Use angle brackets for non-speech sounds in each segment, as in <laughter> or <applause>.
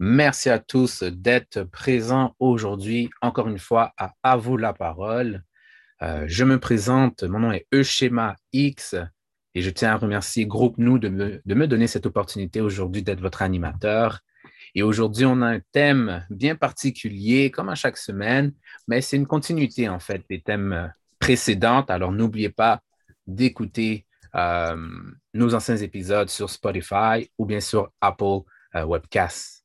Merci à tous d'être présents aujourd'hui, encore une fois, à vous la parole. Euh, je me présente, mon nom est Euschema X et je tiens à remercier Groupe Nous de me, de me donner cette opportunité aujourd'hui d'être votre animateur. Et aujourd'hui, on a un thème bien particulier, comme à chaque semaine, mais c'est une continuité en fait des thèmes précédents. Alors n'oubliez pas d'écouter euh, nos anciens épisodes sur Spotify ou bien sur Apple euh, Webcasts.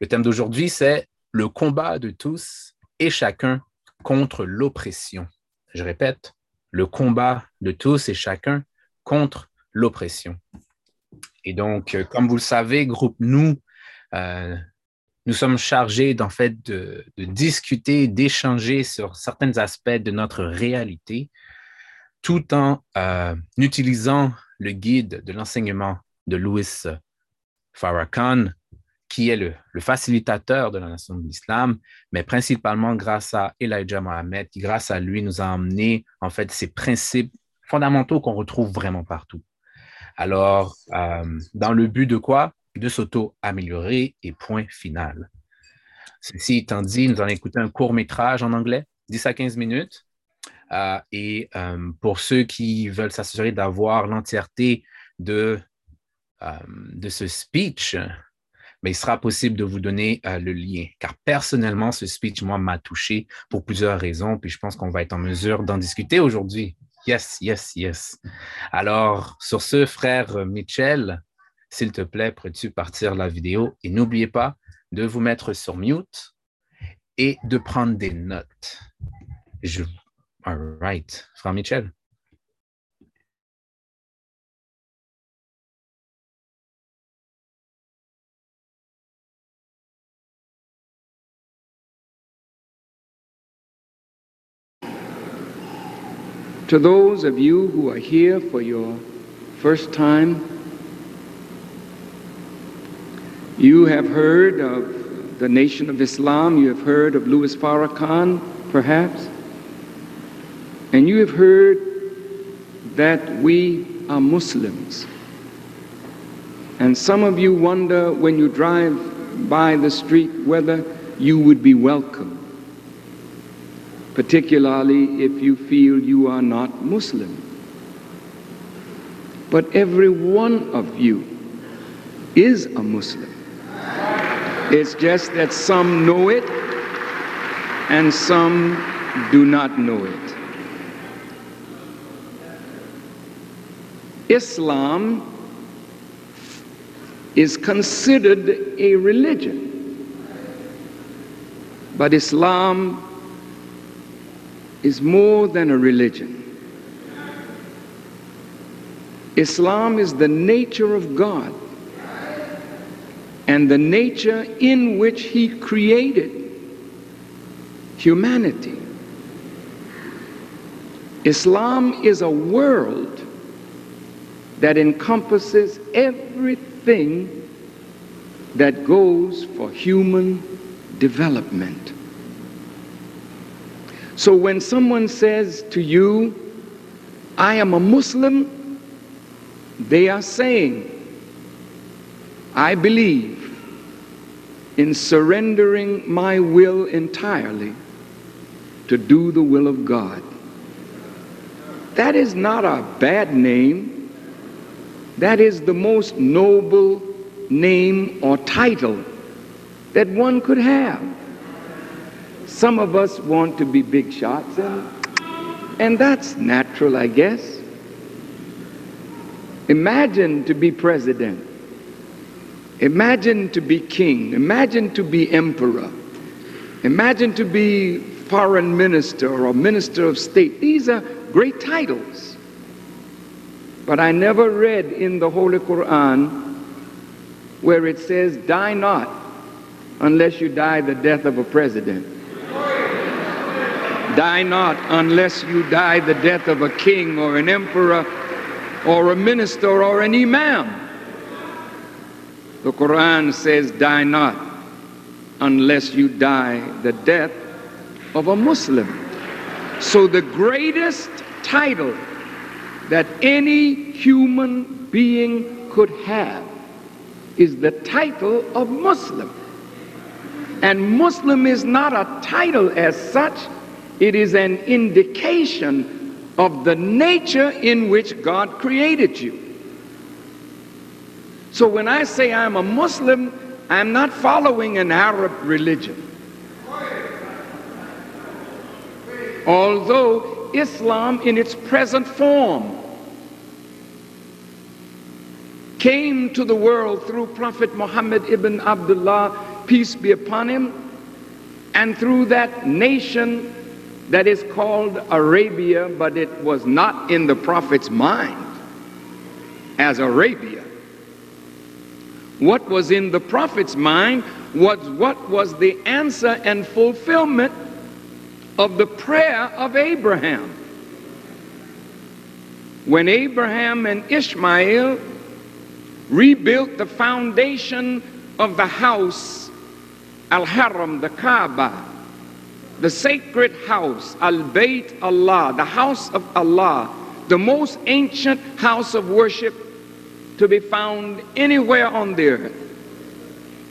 Le thème d'aujourd'hui, c'est le combat de tous et chacun contre l'oppression. Je répète, le combat de tous et chacun contre l'oppression. Et donc, euh, comme vous le savez, groupe Nous, euh, nous sommes chargés fait de, discuter, d'échanger sur certains aspects de notre réalité, tout en euh, utilisant le guide de l'enseignement de Louis Farrakhan qui est le, facilitateur de la nation de l'islam, mais principalement grâce à Elijah Mohammed, qui grâce à lui nous a amené en fait ces principes fondamentaux qu'on retrouve vraiment partout. Alors, euh, dans le but de quoi? De s'auto-améliorer et point final. Ceci étant dit, nous allons écouter un court métrage en anglais, 10 à 15 minutes. Euh, et euh, pour ceux qui veulent s'assurer d'avoir l'entièreté de, de ce speech, mais il sera possible de vous donner euh, le lien. Car personnellement, ce speech, moi, m'a touché pour plusieurs raisons, puis je pense qu'on va être en mesure d'en discuter aujourd'hui. Yes, yes, yes. Alors, sur ce, frère Mitchell, s'il te plaît, pourrais-tu partir la vidéo? Et n'oubliez pas de vous mettre sur mute et de prendre des notes. Je... All right. Frère Mitchell. To those of you who are here for your first time, you have heard of the Nation of Islam, you have heard of Louis Farrakhan, perhaps, and you have heard that we are Muslims. And some of you wonder when you drive by the street whether you would be welcome particularly if you feel you are not Muslim. But every one of you is a Muslim. It's just that some know it and some do not know it. Islam is considered a religion, but Islam is more than a religion. Islam is the nature of God and the nature in which He created humanity. Islam is a world that encompasses everything that goes for human development. So when someone says to you, I am a Muslim, they are saying, I believe in surrendering my will entirely to do the will of God. That is not a bad name. That is the most noble name or title that one could have. Some of us want to be big shots, and, and that's natural, I guess. Imagine to be president. Imagine to be king. Imagine to be emperor. Imagine to be foreign minister or minister of state. These are great titles. But I never read in the Holy Quran where it says, Die not unless you die the death of a president. Die not unless you die the death of a king or an emperor or a minister or an imam. The Quran says, Die not unless you die the death of a Muslim. So, the greatest title that any human being could have is the title of Muslim. And Muslim is not a title as such, it is an indication of the nature in which God created you. So when I say I'm a Muslim, I'm not following an Arab religion. Although Islam in its present form came to the world through Prophet Muhammad ibn Abdullah, peace be upon him, and through that nation that is called Arabia, but it was not in the Prophet's mind as Arabia. What was in the Prophet's mind was what was the answer and fulfillment of the prayer of Abraham. When Abraham and Ishmael rebuilt the foundation of the house, Al Haram, the Kaaba, the sacred house, Al Bayt Allah, the house of Allah, the most ancient house of worship to be found anywhere on the earth.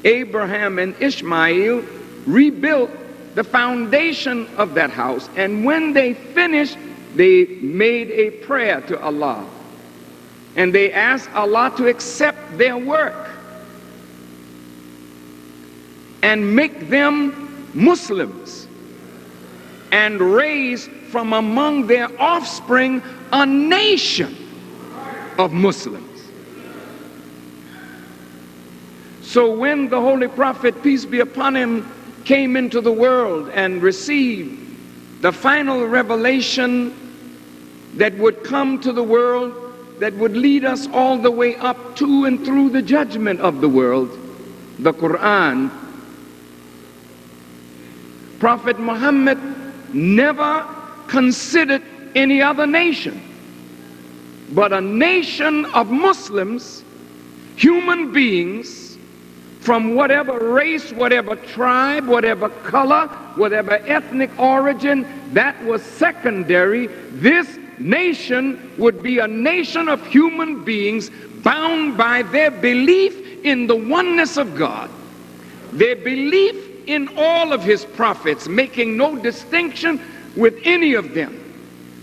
Abraham and Ishmael rebuilt the foundation of that house, and when they finished, they made a prayer to Allah and they asked Allah to accept their work and make them Muslims and raise from among their offspring a nation of Muslims. So when the Holy Prophet, peace be upon him, came into the world and received the final revelation that would come to the world that would lead us all the way up to and through the judgment of the world, the Quran. Prophet Muhammad never considered any other nation, but a nation of Muslims, human beings from whatever race, whatever tribe, whatever color, whatever ethnic origin, that was secondary. This nation would be a nation of human beings bound by their belief in the oneness of God, their belief in all of his prophets, making no distinction with any of them,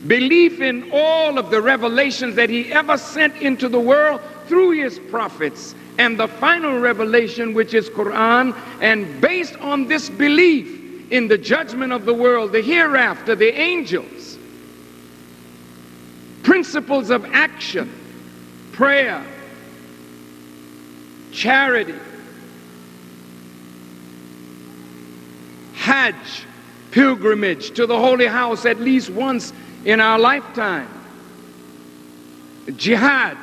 belief in all of the revelations that he ever sent into the world through his prophets, and the final revelation, which is Quran, and based on this belief in the judgment of the world, the hereafter, the angels, principles of action, prayer, charity, Hajj, pilgrimage to the Holy House at least once in our lifetime, jihad,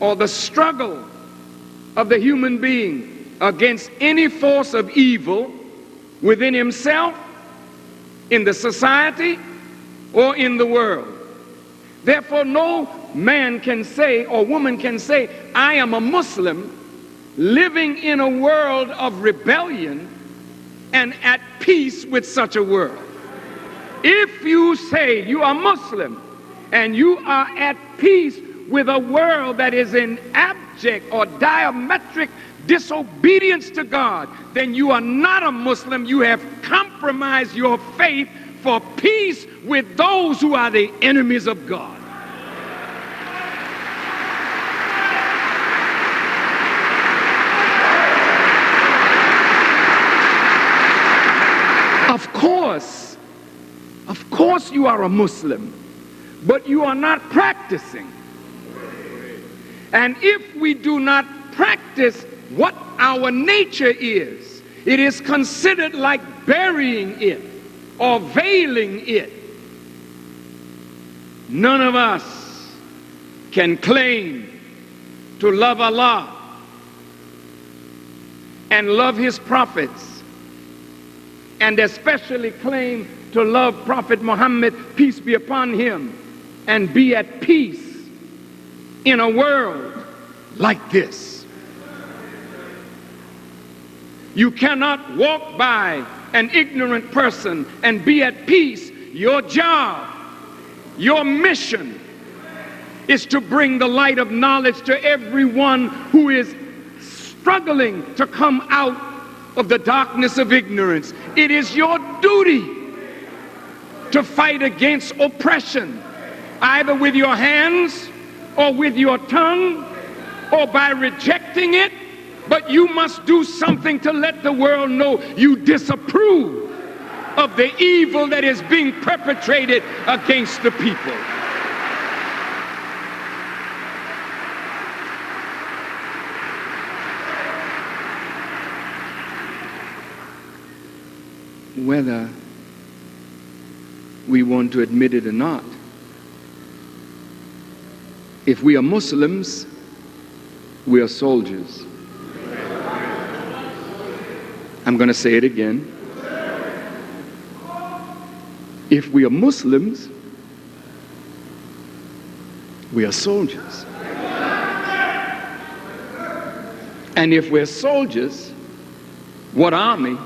or the struggle of the human being against any force of evil within himself, in the society, or in the world. Therefore, no man can say or woman can say, I am a Muslim living in a world of rebellion and at peace with such a world. If you say you are Muslim and you are at peace with a world that is in abject or diametric disobedience to God, then you are not a Muslim. You have compromised your faith for peace with those who are the enemies of God. Of course, of course you are a Muslim, but you are not practicing. And if we do not practice what our nature is, it is considered like burying it or veiling it. None of us can claim to love Allah and love His prophets and especially claim to love Prophet Muhammad, peace be upon him, and be at peace in a world like this. You cannot walk by an ignorant person and be at peace. Your job, your mission is to bring the light of knowledge to everyone who is struggling to come out of the darkness of ignorance. It is your duty to fight against oppression, either with your hands or with your tongue or by rejecting it. But you must do something to let the world know you disapprove of the evil that is being perpetrated against the people. Whether we want to admit it or not, if we are Muslims, we are soldiers. I'm going to say it again. If we are Muslims, we are soldiers. And if we're soldiers, what army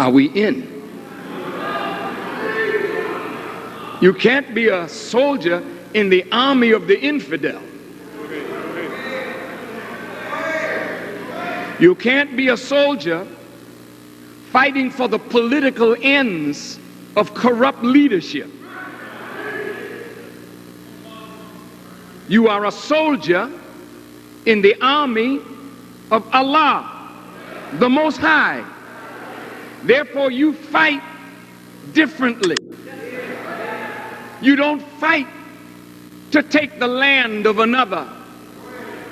are we in? You can't be a soldier in the army of the infidel. You can't be a soldier fighting for the political ends of corrupt leadership. You are a soldier in the army of Allah, the Most High. Therefore, you fight differently. You don't fight to take the land of another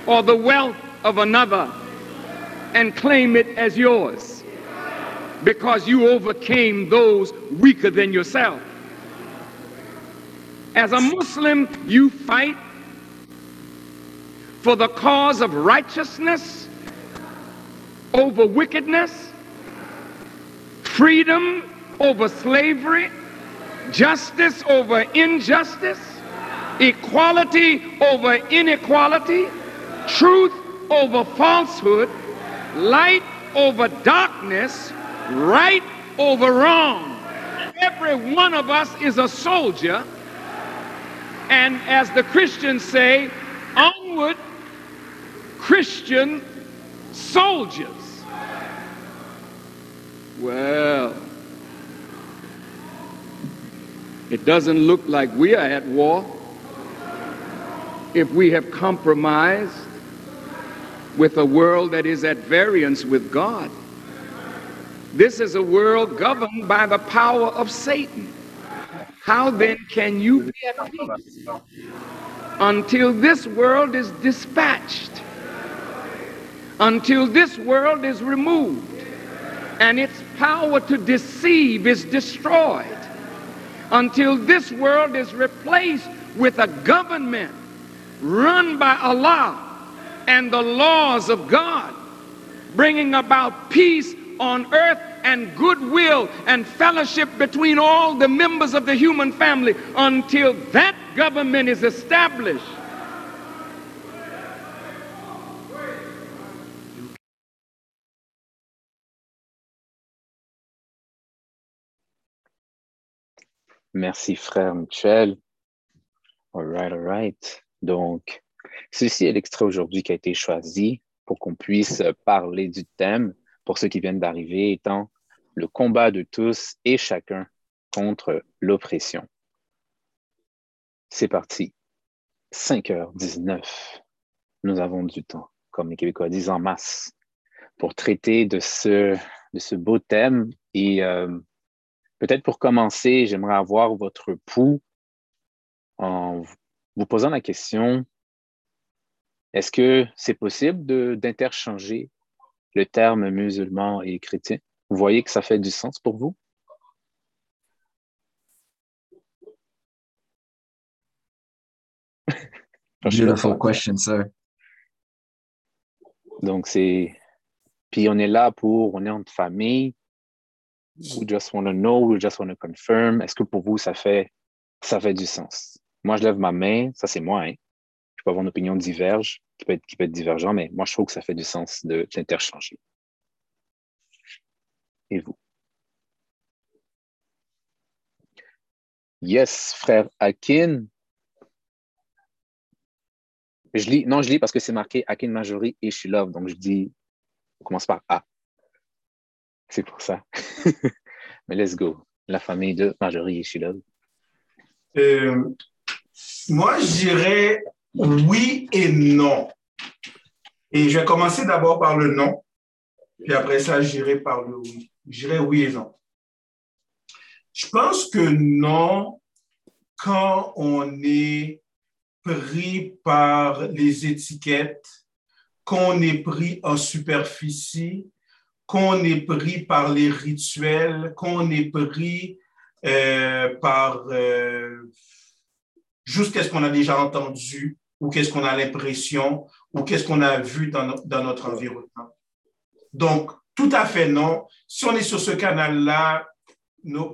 or the wealth of another and claim it as yours because you overcame those weaker than yourself. As a Muslim, you fight for the cause of righteousness over wickedness, freedom over slavery, justice over injustice, equality over inequality, truth over falsehood, light over darkness, right over wrong. Every one of us is a soldier. And as the Christians say, onward, Christian soldiers. Well, it doesn't look like we are at war if we have compromised with a world that is at variance with God. This is a world governed by the power of Satan. How then can you be at peace until this world is dispatched, until this world is removed, and its power to deceive is destroyed, until this world is replaced with a government run by Allah and the laws of God, bringing about peace on earth and goodwill and fellowship between all the members of the human family until that government is established. Merci, frère Michel. All right, all right. Donc, ceci est l'extrait aujourd'hui qui a été choisi pour qu'on puisse parler du thème pour ceux qui viennent d'arriver étant le combat de tous et chacun contre l'oppression. C'est parti. 5h19. Nous avons du temps, comme les Québécois disent en masse, pour traiter de ce, de ce beau thème. Et euh, peut-être pour commencer, j'aimerais avoir votre pouls en vous posant la question, est-ce que c'est possible d'interchanger le terme musulman et chrétien? Vous voyez que ça fait du sens pour vous? <laughs> Beautiful question, sir. Donc, c'est. Puis on est là pour. On est en famille. We just want to know, we just want to confirm. Est-ce que pour vous, ça fait, ça fait du sens? Moi, je lève ma main. Ça, c'est moi. Hein? Je peux avoir une opinion diverge, qui peut être, qui peut être divergent, mais moi, je trouve que ça fait du sens de l'interchanger. Et vous? Yes, frère Akin. Je lis, non, je lis parce que c'est marqué Akin Majori et Shilov. Donc, je dis, on commence par A. C'est pour ça. <laughs> Mais let's go. La famille de Marjorie Shilov. Euh, moi, je dirais oui et non. Et je vais commencer d'abord par le non, puis après ça, j'irai par le oui. J'irai oui et non. Je pense que non, quand on est pris par les étiquettes, qu'on est pris en superficie, qu'on est pris par les rituels, qu'on est pris euh, par euh, juste qu'est-ce qu'on a déjà entendu ou qu'est-ce qu'on a l'impression ou qu'est-ce qu'on a vu dans, dans, notre environnement. Donc, tout à fait non. Si on est sur ce canal-là, non.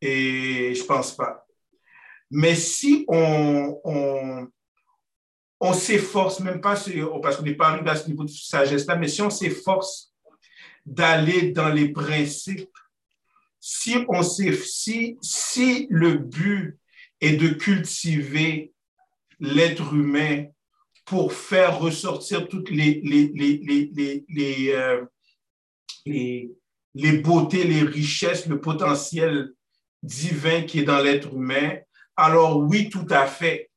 Et je pense pas. Mais si on, on, on s'efforce, même pas parce qu'on n'est pas arrivé à ce niveau de sagesse-là, mais si on s'efforce d'aller dans les principes, si, on si, si le but est de cultiver l'être humain pour faire ressortir toutes euh, les, les beautés, les richesses, le potentiel divin qui est dans l'être humain, alors oui, tout à fait.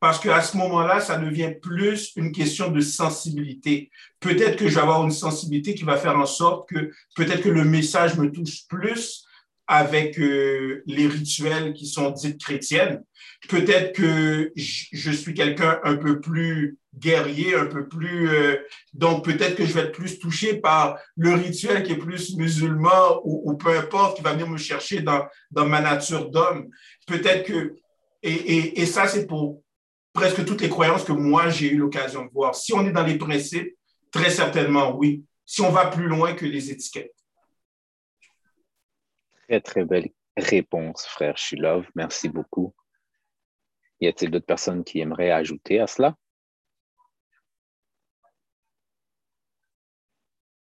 Parce qu'à ce moment-là, ça devient plus une question de sensibilité. Peut-être que je vais avoir une sensibilité qui va faire en sorte que peut-être que le message me touche plus avec euh, les rituels qui sont dites chrétiennes. Peut-être que je suis quelqu'un un peu plus guerrier, un peu plus... Euh, donc peut-être que je vais être plus touché par le rituel qui est plus musulman ou, ou peu importe, qui va venir me chercher dans, dans ma nature d'homme. Peut-être que... Et, et, et ça, c'est pour presque toutes les croyances que moi, j'ai eu l'occasion de voir. Si on est dans les principes, très certainement, oui. Si on va plus loin que les étiquettes. Très, très belle réponse, frère Shilov. Merci beaucoup. Y a-t-il d'autres personnes qui aimeraient ajouter à cela?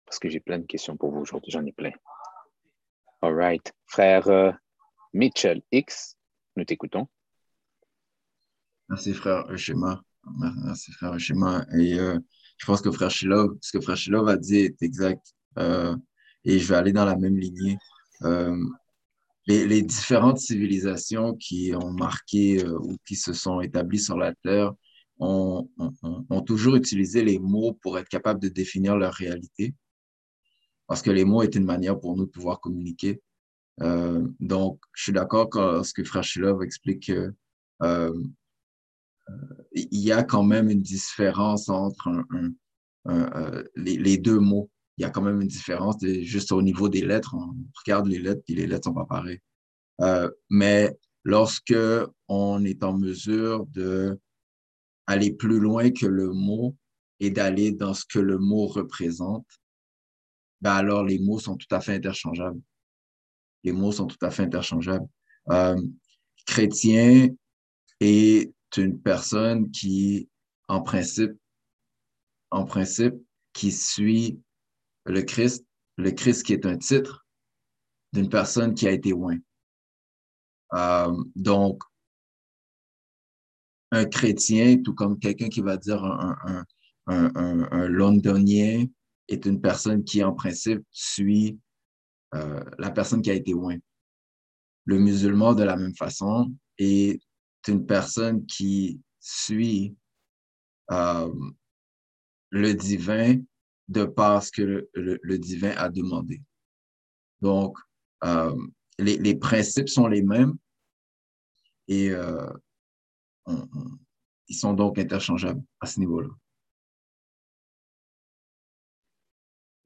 Parce que j'ai plein de questions pour vous aujourd'hui, j'en ai plein. All right. Frère euh, Mitchell X, nous t'écoutons. Merci, frère Eushema. Merci, frère Eushema. Et euh, je pense que frère Shilov, ce que frère Shilov a dit est exact. Euh, et je vais aller dans la même lignée. Euh, les, les, différentes civilisations qui ont marqué ou qui se sont établies sur la Terre ont, ont, ont, toujours utilisé les mots pour être capables de définir leur réalité. Parce que les mots étaient une manière pour nous de pouvoir communiquer. donc, je suis d'accord quand ce que frère Shilov explique que il y a quand même une différence entre euh, les, deux mots. Il y a quand même une différence juste au niveau des lettres. On regarde les lettres et les lettres sont pas pareilles. Euh, mais lorsque on est en mesure de aller plus loin que le mot et d'aller dans ce que le mot représente, ben alors les mots sont tout à fait interchangeables. Les mots sont tout à fait interchangeables. Euh, chrétien et une personne qui, en principe, en principe, qui suit le Christ, le Christ qui est un titre d'une personne qui a été loin. Euh, donc, un chrétien, tout comme quelqu'un qui va dire un, un, un, londonien, est une personne qui, en principe, suit euh, la personne qui a été loin. Le musulman, de la même façon, est une personne qui suit euh, le divin de par ce que le, divin a demandé. Donc, euh, les, principes sont les mêmes et euh, ils sont donc interchangeables à ce niveau-là.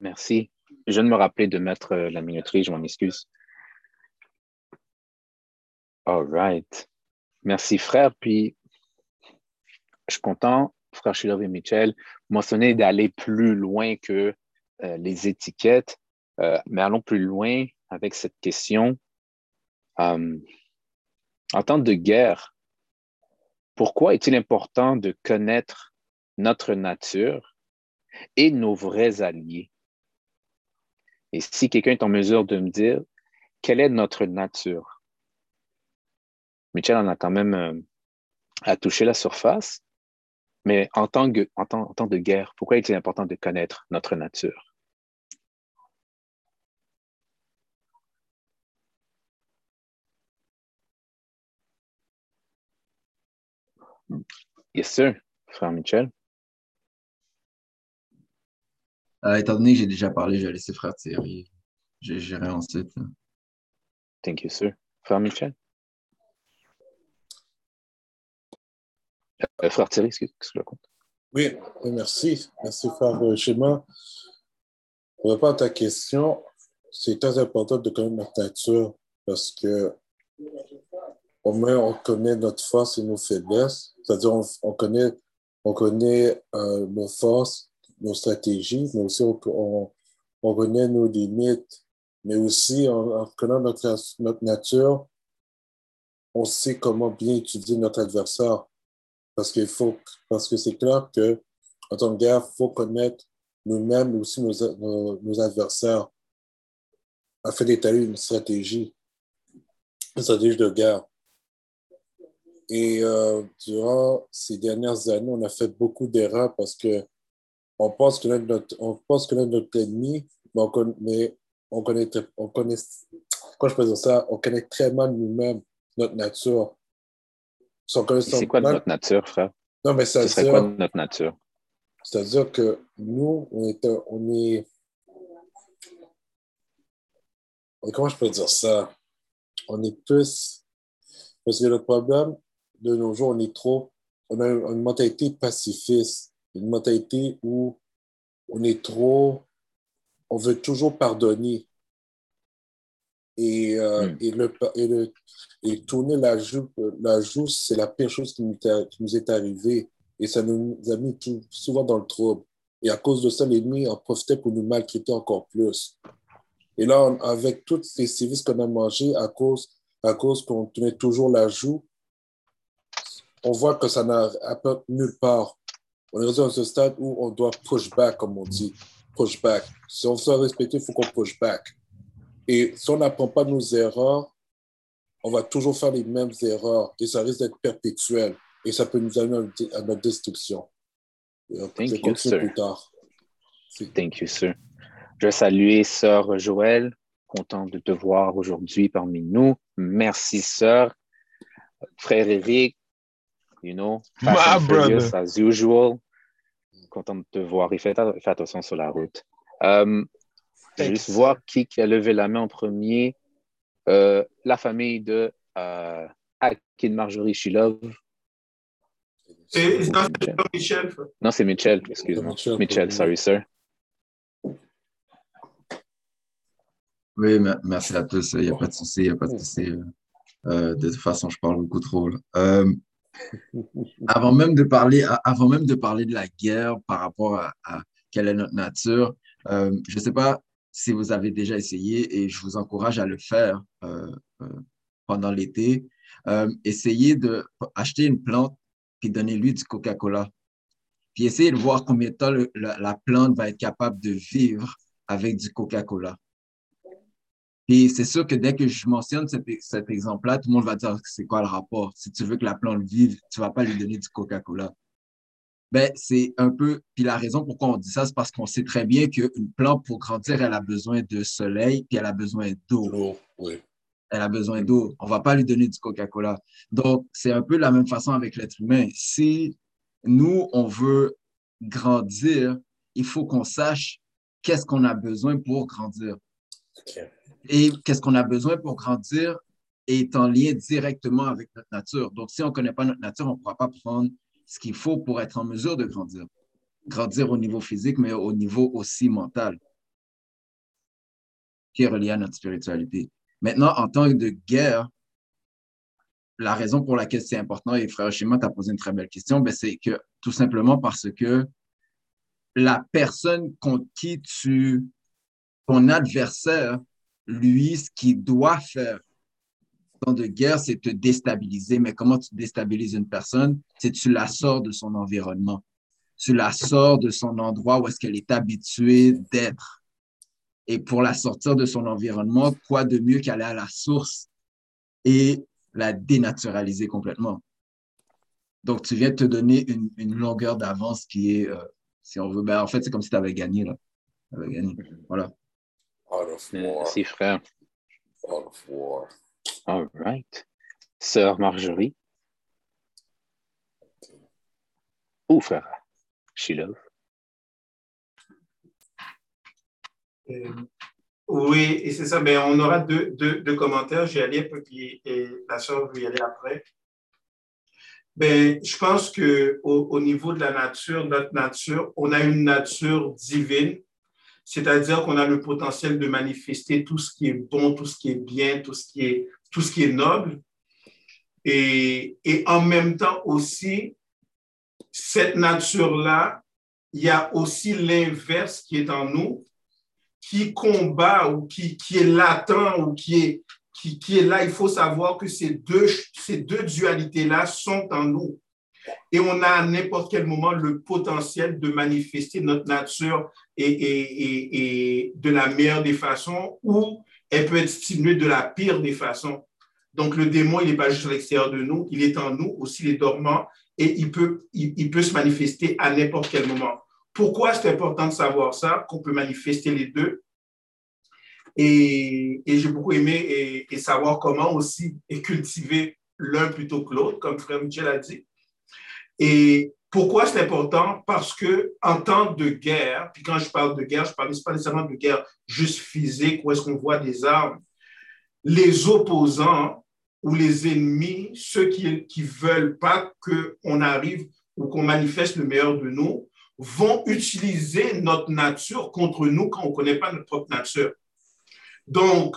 Merci. Je viens de me rappeler de mettre la minuterie, je m'en excuse. All right. Merci, frère. Puis, je suis content, frère Shilov et Michel, mentionner d'aller plus loin que euh, les étiquettes, euh, mais allons plus loin avec cette question. Euh, en temps de guerre, pourquoi est-il important de connaître notre nature et nos vrais alliés? Et si quelqu'un est en mesure de me dire quelle est notre nature, Mitchell en a quand même euh, à toucher la surface. Mais en temps, que, de guerre, pourquoi est-il important de connaître notre nature? Yes, sir, frère Michel. Euh, étant donné que j'ai déjà parlé, je vais laisser frère Thierry. J'irai ensuite. Thank you, sir. Frère Michel. Euh, frère Thierry, excuse, moi le compte. Oui, merci. Merci, frère Schéma. Pour répondre à ta question, c'est très important de connaître notre nature parce que au moins on connaît notre force et nos faiblesses. C'est-à-dire on, on, connaît, on connaît euh, nos forces, nos stratégies, mais aussi on, on, on connaît nos limites. Mais aussi, en, en connaissant notre, notre nature, on sait comment bien utiliser notre adversaire. Parce qu'il faut, parce que c'est clair que en tant que guerre, il faut connaître nous-mêmes, mais aussi nos, adversaires, afin d'étaler une stratégie, une stratégie de guerre. Et euh, durant ces dernières années, on a fait beaucoup d'erreurs parce que on pense que notre, on pense que notre ennemi, mais on connaît, on connaît, on connaît, quand je dire ça, on connaît très mal nous-mêmes, notre nature. C'est quoi notre nature, frère? Non, mais ça Ce serait quoi notre nature? C'est-à-dire que nous, on est, on est. Comment je peux dire ça? On est plus. Parce que le problème de nos jours, on est trop. On a une mentalité pacifiste, une mentalité où on est trop. On veut toujours pardonner. Et, euh, mm. et, le, et, le, et tourner la joue, la joue c'est la pire chose qui nous, qui nous est arrivée. Et ça nous a mis tout, souvent dans le trouble. Et à cause de ça, l'ennemi en profitait pour nous maltraiter encore plus. Et là, on, avec tous les services qu'on a mangés, à cause, à cause qu'on tenait toujours la joue, on voit que ça n'a nulle part. On est dans ce stade où on doit push back, comme on dit. Push back. Si on veut se respecter, il faut qu'on push back. Et si on n'apprend pas nos erreurs, on va toujours faire les mêmes erreurs et ça risque d'être perpétuel et ça peut nous amener à notre destruction. Thank you, sir. Plus tard. Thank you, sir. Je salue Sœur Joël, content de te voir aujourd'hui parmi nous. Merci, Sœur. Frère Eric, you know, My brother. as usual. Content de te voir. Et fais, fais attention sur la route. Um, juste voir qui, qui a levé la main en premier. Euh, la famille de euh, Akin Marjorie Shilov. Non, c'est Michel. Non, c'est Michel, excuse-moi. Michel, Michel sorry, sir. Oui, merci à tous. Il n'y a pas de souci, il n'y a pas de souci. Euh, de toute façon, je parle beaucoup trop. Euh, <laughs> avant, même de parler, avant même de parler de la guerre par rapport à, à quelle est notre nature, euh, je ne sais pas si vous avez déjà essayé et je vous encourage à le faire euh, euh, pendant l'été. essayez d'acheter une plante puis donnez-lui du Coca-Cola. Puis essayez de voir combien de temps la, la, plante va être capable de vivre avec du Coca-Cola. Puis c'est sûr que dès que je mentionne cet, cet exemple-là, tout le monde va dire c'est quoi le rapport? Si tu veux que la plante vive, tu vas pas lui donner du Coca-Cola. Ben, c'est un peu. Puis la raison pourquoi on dit ça, c'est parce qu'on sait très bien qu'une plante, pour grandir, elle a besoin de soleil, puis elle a besoin d'eau. Oui. Elle a besoin d'eau. On va pas lui donner du Coca-Cola. Donc, c'est un peu la même façon avec l'être humain. Si nous, on veut grandir, il faut qu'on sache qu'est-ce qu'on a besoin pour grandir. Okay. Et qu'est-ce qu'on a besoin pour grandir est en lien directement avec notre nature. Donc, si on ne connaît pas notre nature, on ne pourra pas prendre ce qu'il faut pour être en mesure de grandir. Grandir au niveau physique, mais au niveau aussi mental, qui est relié à notre spiritualité. Maintenant, en temps de guerre, la raison pour laquelle c'est important, et frère Shima t'a posé une très belle question, ben c'est que tout simplement parce que la personne contre qui tu, ton adversaire, lui, ce qu'il doit faire de guerre, c'est te déstabiliser. Mais comment tu déstabilises une personne? C'est tu la sors de son environnement. Tu la sors de son endroit où est-ce qu'elle est habituée d'être. Et pour la sortir de son environnement, quoi de mieux qu'aller à la source et la dénaturaliser complètement? Donc, tu viens de te donner une, une longueur d'avance qui est, euh, si on veut, ben, en fait, c'est comme si tu avais gagné. Là. Avais gagné. Voilà. Merci, frère. Out of war. All right. Sœur Marjorie. ou frère Shilov. Euh, oui, et c'est ça. Mais on aura deux, commentaires. Vais aller, et la soeur veut y aller après. Ben, je pense que au, niveau de la nature, notre nature, on a une nature divine, c'est-à-dire qu'on a le potentiel de manifester tout ce qui est bon, tout ce qui est bien, tout ce qui est, tout ce qui est noble. Et, et en même temps aussi, cette nature-là, il y a aussi l'inverse qui est en nous, qui combat ou qui, qui est latent ou qui est, qui, qui, est là. Il faut savoir que ces deux, ces deux dualités-là sont en nous. Et on a à n'importe quel moment le potentiel de manifester notre nature et, et, et, de la meilleure des façons ou elle peut être stimulée de la pire des façons. Donc, le démon, il n'est pas juste à l'extérieur de nous, il est en nous, aussi les dormants, et il peut, il, il peut se manifester à n'importe quel moment. Pourquoi c'est important de savoir ça, qu'on peut manifester les deux? Et, j'ai beaucoup aimé et, savoir comment aussi cultiver l'un plutôt que l'autre, comme Frère Michel a dit. Et pourquoi c'est important? Parce que en temps de guerre, puis quand je parle de guerre, je ne parle pas nécessairement de guerre juste physique, où est-ce qu'on voit des armes. Les opposants ou les ennemis, ceux qui ne veulent pas qu'on arrive ou qu'on manifeste le meilleur de nous, vont utiliser notre nature contre nous quand on ne connaît pas notre propre nature. Donc,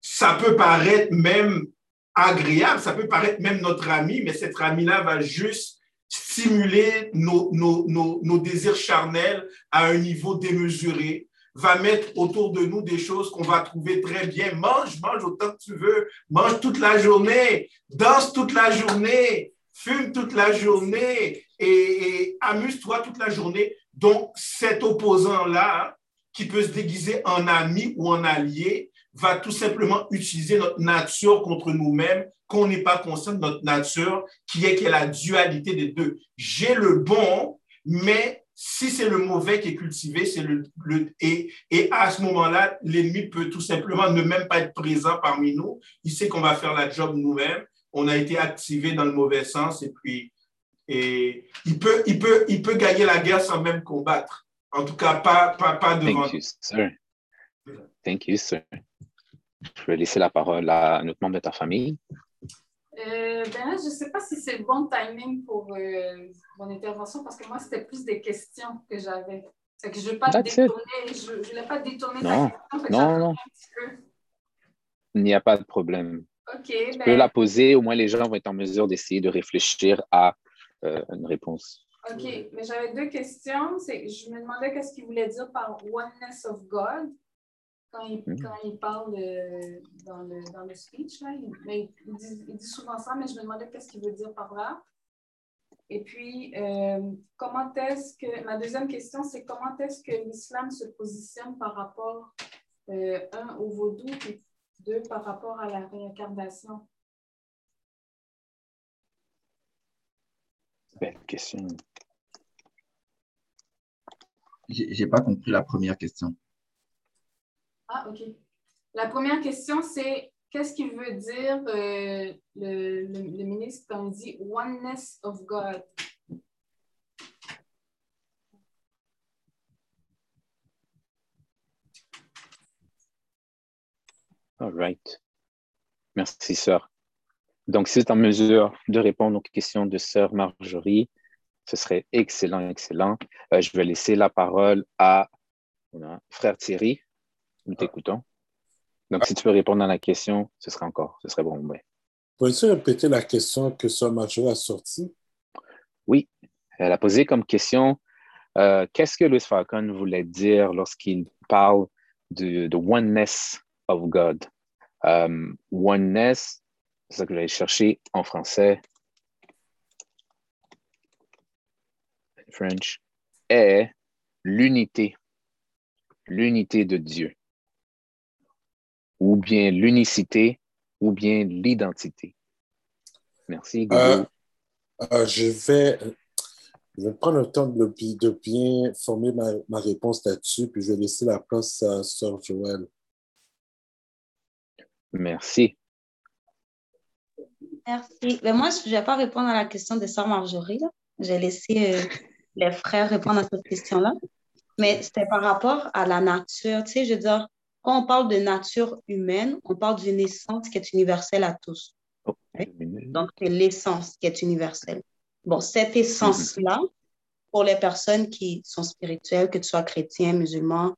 ça peut paraître même agréable, ça peut paraître même notre ami, mais cet ami-là va juste stimuler nos, désirs charnels à un niveau démesuré, va mettre autour de nous des choses qu'on va trouver très bien. Mange, mange autant que tu veux, mange toute la journée, danse toute la journée, fume toute la journée, et, amuse-toi toute la journée. Donc, cet opposant-là, qui peut se déguiser en ami ou en allié, va tout simplement utiliser notre nature contre nous-mêmes, qu'on n'est pas conscient de notre nature, qui est, qui est la dualité des deux. J'ai le bon, mais si c'est le mauvais qui est cultivé, c'est le, le, et, et à ce moment-là, l'ennemi peut tout simplement ne même pas être présent parmi nous. Il sait qu'on va faire la job nous-mêmes. On a été activé dans le mauvais sens et puis et il peut, il, peut, il peut gagner la guerre sans même combattre. En tout cas, pas, pas, pas devant. Thank you, sir. Thank you, sir. Je vais laisser la parole à un autre membre de ta famille. Euh, ben je ne sais pas si c'est le bon timing pour euh, mon intervention parce que moi, c'était plus des questions que j'avais. je ne veux pas détourner, je, voulais pas détourner non. ta question. Non, non. Il n'y a pas de problème. OK. Tu ben... peux la poser, au moins les gens vont être en mesure d'essayer de réfléchir à euh, une réponse. OK, mais j'avais deux questions. Je me demandais qu'est-ce qu'il voulait dire par oneness of God quand il, hmm. quand il parle euh, dans, le, dans, le, speech. Là, il, mais il, dit, il, dit, souvent ça, mais je me demandais qu'est-ce qu'il veut dire par là. Et puis, euh, comment est-ce que, ma deuxième question, c'est comment est-ce que l'islam se positionne par rapport, un, au vaudou, et deux, par rapport à la réincarnation? Belle question. J'ai pas compris la première question. Ah, OK. La première question, c'est qu'est-ce qu'il veut dire euh, le, le, ministre quand il dit oneness of God? All right. Merci, sœur. Donc, si vous êtes en mesure de répondre aux questions de sœur Marjorie, ce serait excellent, excellent. Euh, je vais laisser la parole à frère Thierry. Nous t'écoutons. Donc, si tu peux répondre à la question, ce serait encore, ce serait bon. Ouais. Pouvez-vous répéter la question que Marjorie a sortie? Oui, elle a posé comme question euh, qu'est-ce que Louis Falcon voulait dire lorsqu'il parle de, oneness of God? Um, oneness, c'est ça que je vais chercher en français. French, est l'unité, l'unité de Dieu, ou bien l'unicité, ou bien l'identité. Merci. Euh, euh, je, vais, je vais prendre le temps de, de bien former ma, ma réponse là-dessus, puis je vais laisser la place à Sœur Joël. Merci. Merci. Mais moi, je ne vais pas répondre à la question de Sœur Marjorie. J'ai laissé euh, les frères répondre à cette question-là. Mais c'était par rapport à la nature. Tu sais, je veux dire, quand on parle de nature humaine, on parle d'une essence qui est universelle à tous. Oh, Donc, c'est l'essence qui est universelle. Bon, cette essence-là, pour les personnes qui sont spirituelles, que tu sois chrétien, musulman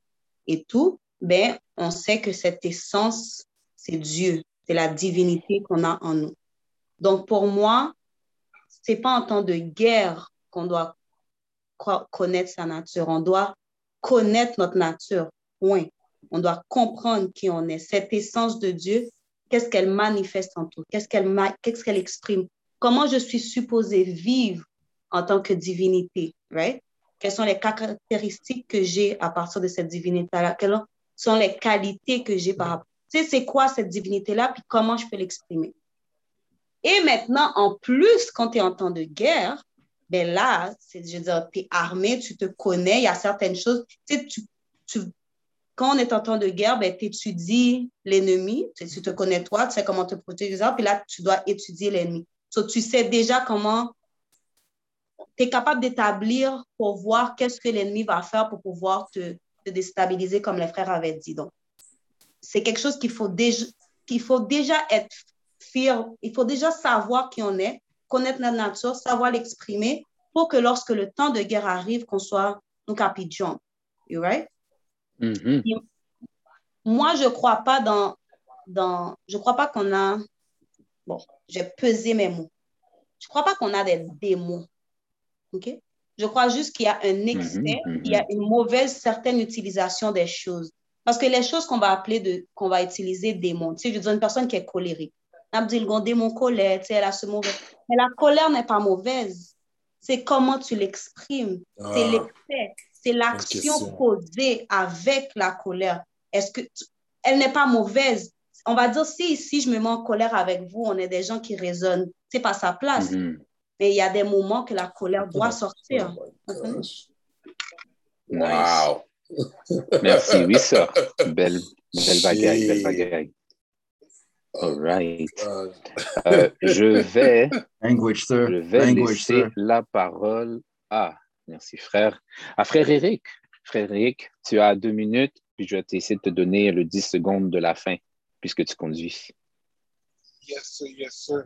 et tout, ben, on sait que cette essence, c'est Dieu, c'est la divinité qu'on a en nous. Donc, pour moi, c'est pas en temps de guerre qu'on doit connaître sa nature. On doit connaître notre nature. Oui. On doit comprendre qui on est. Cette essence de Dieu, qu'est-ce qu'elle manifeste en tout? Qu'est-ce qu'elle qu'est-ce qu'elle exprime? Comment je suis supposée vivre en tant que divinité, right? Quelles sont les caractéristiques que j'ai à partir de cette divinité-là? Quelles sont les qualités que j'ai par rapport? Tu sais, c'est quoi cette divinité-là, puis comment je peux l'exprimer? Et maintenant, en plus, quand tu es en temps de guerre, ben là, je veux dire, tu es armé, tu te connais, il y a certaines choses. Tu sais, tu, quand on est en temps de guerre, ben, tu étudies l'ennemi, tu, te connais toi, tu sais comment te protéger, puis là, tu dois étudier l'ennemi. Donc, tu sais déjà comment tu es capable d'établir pour voir qu'est-ce que l'ennemi va faire pour pouvoir te, déstabiliser, comme les frères avaient dit. Donc, c'est quelque chose qu'il faut déjà, faut déjà être fier, il faut déjà savoir qui on est, connaître notre nature, savoir l'exprimer pour que lorsque le temps de guerre arrive, qu'on soit nous capitions. You right? Mm-hmm. Moi, je crois pas dans, dans je crois pas qu'on a, bon, j'ai pesé mes mots. Je crois pas qu'on a des démons. OK? Je crois juste qu'il y a un mm-hmm, excès, mm-hmm. il y a une mauvaise certaine utilisation des choses. Parce que les choses qu'on va appeler, de, qu'on va utiliser démons, tu sais, je dis une personne qui est colérique. Abdil démon colère, tu sais, elle a ce mauvais. Mais la colère n'est pas mauvaise. C'est comment tu l'exprimes. C'est ah. C'est l'action posée avec la colère. Est-ce que elle n'est pas mauvaise? On va dire si ici je me mets en colère avec vous, on est des gens qui raisonnent. C'est pas sa place. Mm-hmm. Mais il y a des moments que la colère doit sortir. wow. <laughs> Merci, oui, ça. Belle, belle bagaille, belle bagaille. All right. Euh, je vais, je vais laisser la parole à, merci frère, à frère Eric. Frère Eric, tu as deux minutes, puis je vais essayer de te donner le 10 secondes de la fin, puisque tu conduis. Yes, sir, yes, sir.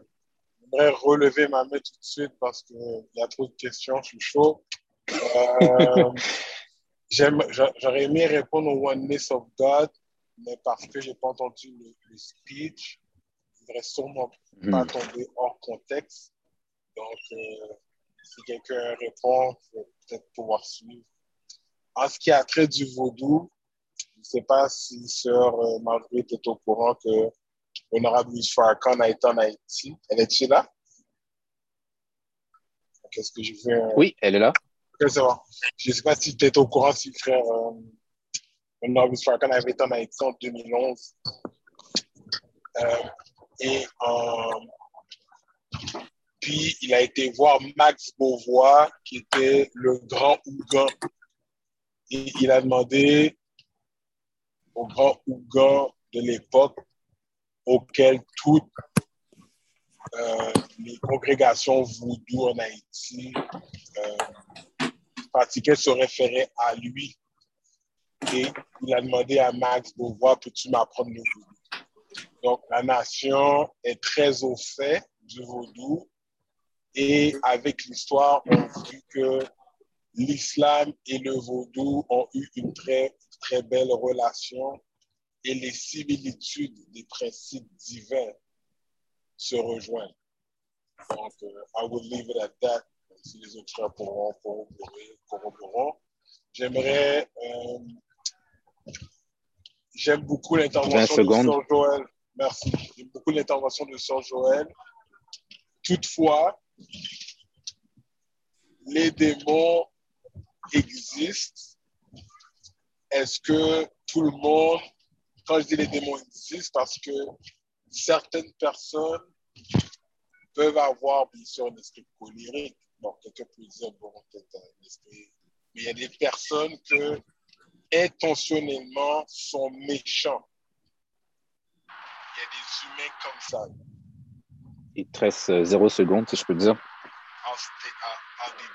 J'aimerais relever ma main tout de suite parce qu'il y a trop de questions, je suis chaud. Euh, <laughs> J'aurais aimé répondre au Oneness of God, mais parce que je n'ai pas entendu le, speech, je ne voudrais sûrement pas hmm. tomber hors contexte. Donc, euh, si quelqu'un répond, je vais peut-être pouvoir suivre. En ce qui a trait du vaudou, je ne sais pas si Sœur euh, Marguerite est au courant que Honorable Miss Farrakhan a été en Haïti. Elle est-elle là? Qu'est-ce que je? Euh, oui, elle est là. Je ne sais pas si tu es au courant si frère euh, Honorable Miss Farrakhan avait été en Haïti en 2011. Euh, et puis, il a été voir Max Beauvois, qui était le grand Ougan. Et il a demandé au grand Ougan de l'époque auquel toutes euh, les congrégations voodoo en Haïti euh, pratiquaient se référaient à lui. Et il a demandé à Max Beauvoir, peux-tu m'apprendre le voodoo? Donc, la nation est très au fait du vaudou. Et avec l'histoire, on vu que l'islam et le vaudou ont eu une très, très belle relation et les similitudes des principes divins se rejoignent. Donc, uh, I would leave it at that. Si les autres frères pourront corroborer, J'aimerais. Euh, J'aime beaucoup l'intervention de Sœur Joël. Merci. J'aime beaucoup l'intervention de Sœur Joël. Toutefois, les démons existent. Est-ce que tout le monde quand je dis les démons existent, parce que certaines personnes peuvent avoir, bien sûr, un esprit colérique. Donc, quelqu'un peut dire, bon, peut-être un esprit. Mais il y a des personnes qui, intentionnellement, sont méchants. Il y a des humains comme ça. Il te reste euh, zéro seconde, si je peux dire. I'll, stay, I'll, I'll be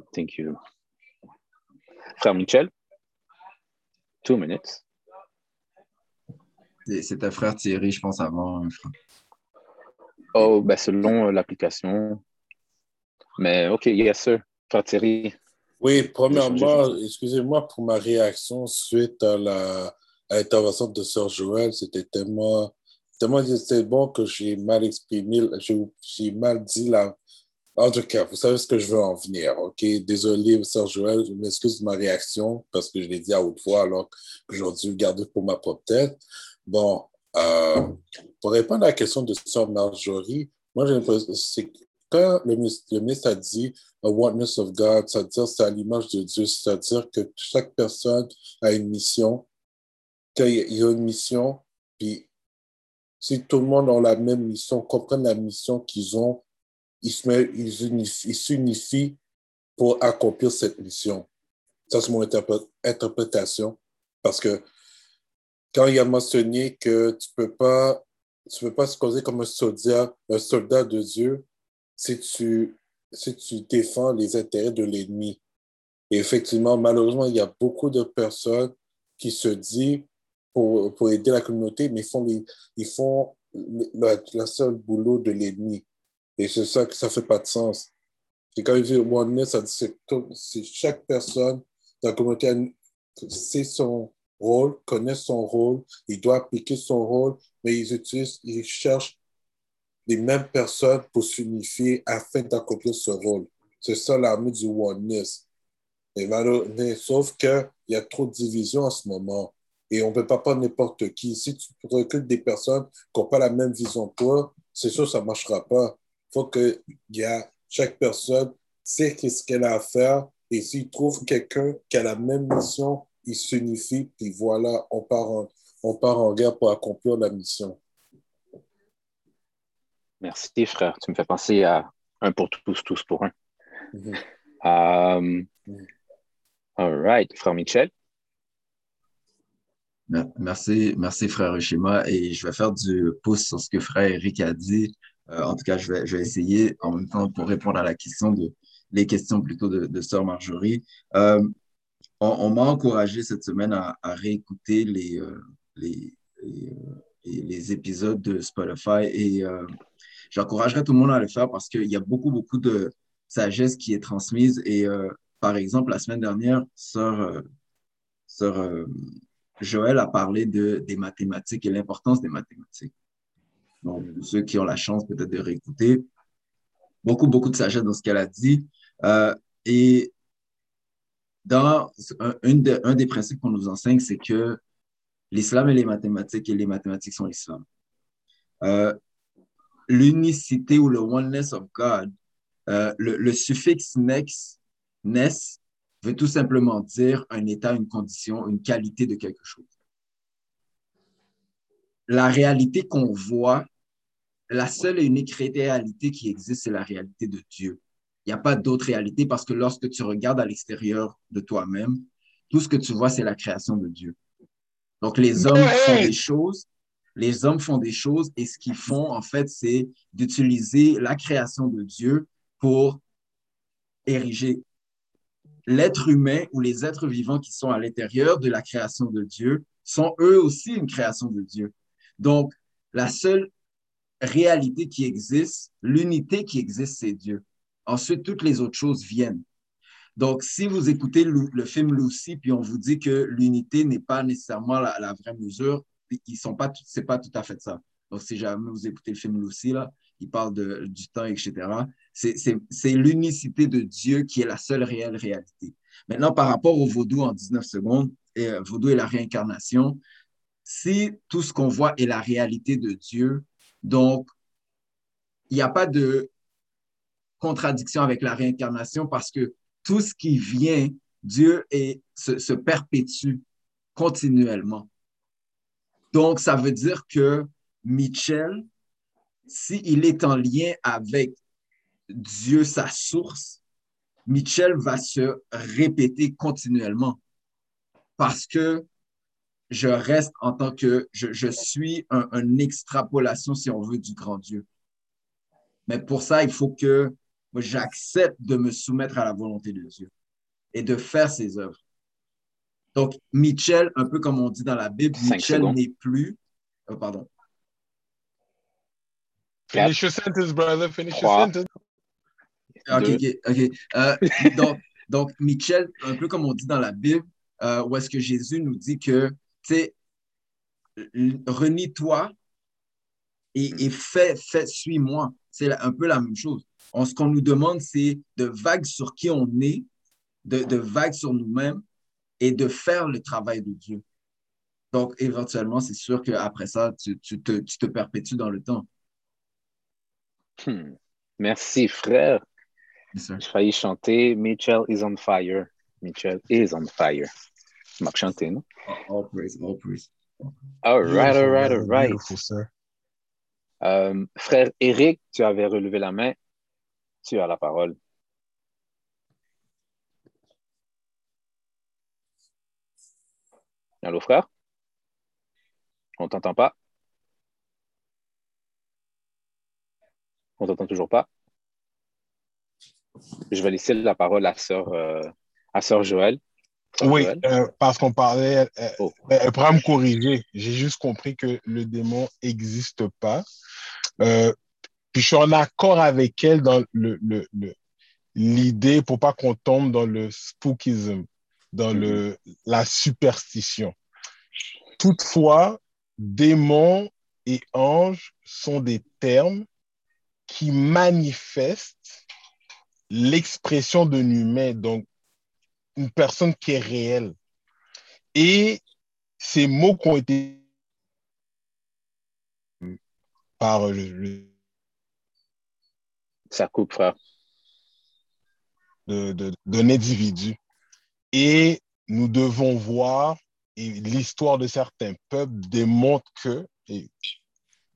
back. Thank you. Frère Michel, two minutes. C'est ta frère Thierry, je pense, avant. Oh, ben selon l'application. Mais OK, yes, sir. Frère Thierry. Oui, premièrement, excusez-moi pour ma réaction suite à la l'intervention de Sœur Joël. C'était tellement, tellement bon que j'ai mal exprimé, j'ai mal dit la. En tout cas, vous savez ce que je veux en venir, OK? Désolé, Sœur Joël, je m'excuse de ma réaction parce que je l'ai dit à haute voix alors dû garder pour ma propre tête. Bon, euh, pour répondre à la question de Sœur Marjorie, moi, j'ai l'impression que quand le, ministre a dit a oneness of God, c'est-à-dire c'est à l'image de Dieu, c'est-à-dire que chaque personne a une mission, qu'il y a une mission, puis si tout le monde a la même mission, comprennent la mission qu'ils ont, ils s'unifient ils pour accomplir cette mission. Ça, c'est mon interprétation. Parce que quand il a mentionné que tu ne peux pas, peux pas se poser comme un soldat, un soldat de Dieu si tu, si tu défends les intérêts de l'ennemi. Et effectivement, malheureusement, il y a beaucoup de personnes qui se disent pour, aider la communauté, mais ils font, les, ils font la, seule boulot de l'ennemi. Et c'est ça que ça fait pas de sens. Et quand il dit oneness, ça que chaque personne dans la communauté sait son rôle, connaît son rôle, il doit appliquer son rôle, mais ils utilisent, ils cherchent les mêmes personnes pour s'unifier afin d'accomplir ce rôle. C'est ça l'armée du oneness. Et mais, sauf qu'il y a trop de divisions en ce moment. Et on ne peut pas prendre n'importe qui. Si tu recrutes des personnes qui n'ont pas la même vision que toi, c'est sûr ça ne marchera pas. Il faut que y a, chaque personne sait ce qu'elle a à faire. Et s'il trouve quelqu'un qui a la même mission, il s'unifie. Puis voilà, on part, en, on part en guerre pour accomplir la mission. Merci, frère. Tu me fais penser à un pour tous, tous pour un. Um, mm-hmm. all right. Frère Michel. Merci, merci frère Schéma. Et je vais faire du pouce sur ce que frère Eric a dit. Euh, en tout cas, je vais, essayer en même temps pour répondre à la question de les questions plutôt de, de sœur Marjorie. Euh, on, m'a encouragé cette semaine à, réécouter les, euh, les, les, épisodes de Spotify et j'encouragerais tout le monde à le faire parce qu'il y a beaucoup, beaucoup de sagesse qui est transmise. Et par exemple, la semaine dernière, sœur, sœur Joël a parlé de, des mathématiques et l'importance des mathématiques. Donc, ceux qui ont la chance peut-être de réécouter, beaucoup, beaucoup de sagesse dans ce qu'elle a dit. Euh, et dans un, des principes qu'on nous enseigne, c'est que l'islam est les mathématiques et les mathématiques sont l'islam. Euh, l'unicité ou le oneness of God, euh, le, le, suffixe nex, ness veut tout simplement dire un état, une condition, une qualité de quelque chose. La réalité qu'on voit, la seule et unique réalité qui existe, c'est la réalité de Dieu. Il n'y a pas d'autre réalité parce que lorsque tu regardes à l'extérieur de toi-même, tout ce que tu vois, c'est la création de Dieu. Donc, les hommes font des choses, les hommes font des choses et ce qu'ils font, en fait, c'est d'utiliser la création de Dieu pour ériger l'être humain ou les êtres vivants qui sont à l'intérieur de la création de Dieu sont eux aussi une création de Dieu. Donc, la seule réalité qui existe, l'unité qui existe, c'est Dieu. Ensuite, toutes les autres choses viennent. Donc, si vous écoutez le, film Lucy, puis on vous dit que l'unité n'est pas nécessairement la, vraie mesure, ils sont pas, c'est pas tout à fait ça. Donc, si jamais vous écoutez le film Lucy, là, il parle de, du temps, etc. C'est l'unicité de Dieu qui est la seule réelle réalité. Maintenant, par rapport au vaudou en 19 secondes, et, euh, vaudou et la réincarnation, si tout ce qu'on voit est la réalité de Dieu, donc il n'y a pas de contradiction avec la réincarnation parce que tout ce qui vient, Dieu est, se, se perpétue continuellement. Donc, ça veut dire que Michel, s'il est en lien avec Dieu, sa source, Michel va se répéter continuellement parce que je reste en tant que, je, suis une un extrapolation, si on veut, du grand Dieu. Mais pour ça, il faut que j'accepte de me soumettre à la volonté de Dieu et de faire ses œuvres. Donc, Michel, un peu comme on dit dans la Bible, Michel n'est plus. Oh, pardon. Finish your sentence, brother. Finish your sentence. OK, OK. ok. Euh, <laughs> donc, donc, Michel, un peu comme on dit dans la Bible, euh, où est-ce que Jésus nous dit que, tu sais, renie-toi et, et fais, fais suis-moi. C'est un peu la même chose. On, ce qu'on nous demande, c'est de vagues sur qui on est, de, de vagues sur nous-mêmes et de faire le travail de Dieu. Donc, éventuellement, c'est sûr qu'après ça, tu, tu, te, tu, te, perpétues dans le temps. Hmm. Merci, frère. J'ai failli chanter Mitchell is on fire. Mitchell is on fire. Tu m'as chanté, non? All praise, all praise. All right, all right, all right. Euh, frère Eric, tu avais relevé la main. Tu as la parole. Allô, frère? On t'entend pas? On t'entend toujours pas? Je vais laisser la parole à sœur, euh, à sœur Joël. oui, euh, parce qu'on parlait, euh, oh. elle pourra me corriger. J'ai juste compris que le démon n'existe pas. puis je suis en accord avec elle dans le, l'idée pour pas qu'on tombe dans le spookism, dans le, mm-hmm. la superstition. Toutefois, démon et ange sont des termes qui manifestent l'expression d'un humain, donc une personne qui est réelle. Et ces mots qui ont été par le, ça coupe, frère. D'un de, individu. Et nous devons voir, et l'histoire de certains peuples démontre que,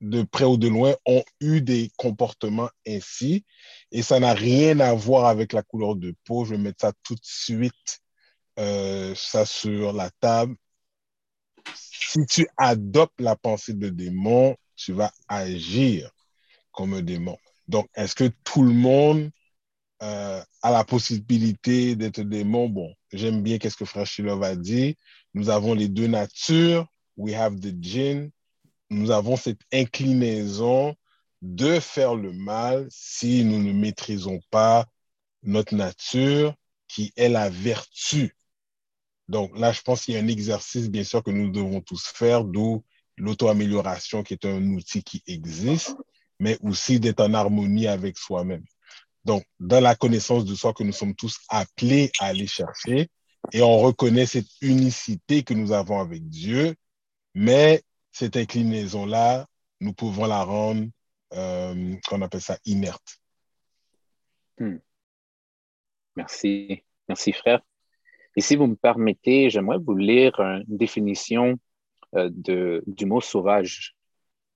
de près ou de loin, ont eu des comportements ainsi. Et ça n'a rien à voir avec la couleur de peau. Je vais mettre ça tout de suite, euh, ça sur la table. Si tu adoptes la pensée de démon, tu vas agir comme un démon. Donc, est-ce que tout le monde euh, a la possibilité d'être démon? Bon, j'aime bien qu'est-ce que Frère Shilov a dit. Nous avons les deux natures. We have the jinn nous avons cette inclinaison de faire le mal si nous ne maîtrisons pas notre nature qui est la vertu. Donc là, je pense qu'il y a un exercice, bien sûr, que nous devons tous faire, d'où l'auto-amélioration qui est un outil qui existe, mais aussi d'être en harmonie avec soi-même. Donc, dans la connaissance de soi que nous sommes tous appelés à aller chercher, et on reconnaît cette unicité que nous avons avec Dieu, mais cette inclinaison-là, nous pouvons la rendre, euh, qu'on appelle ça, inerte. Hmm. Merci. Merci, frère. Et si vous me permettez, j'aimerais vous lire une définition euh, de, du mot sauvage.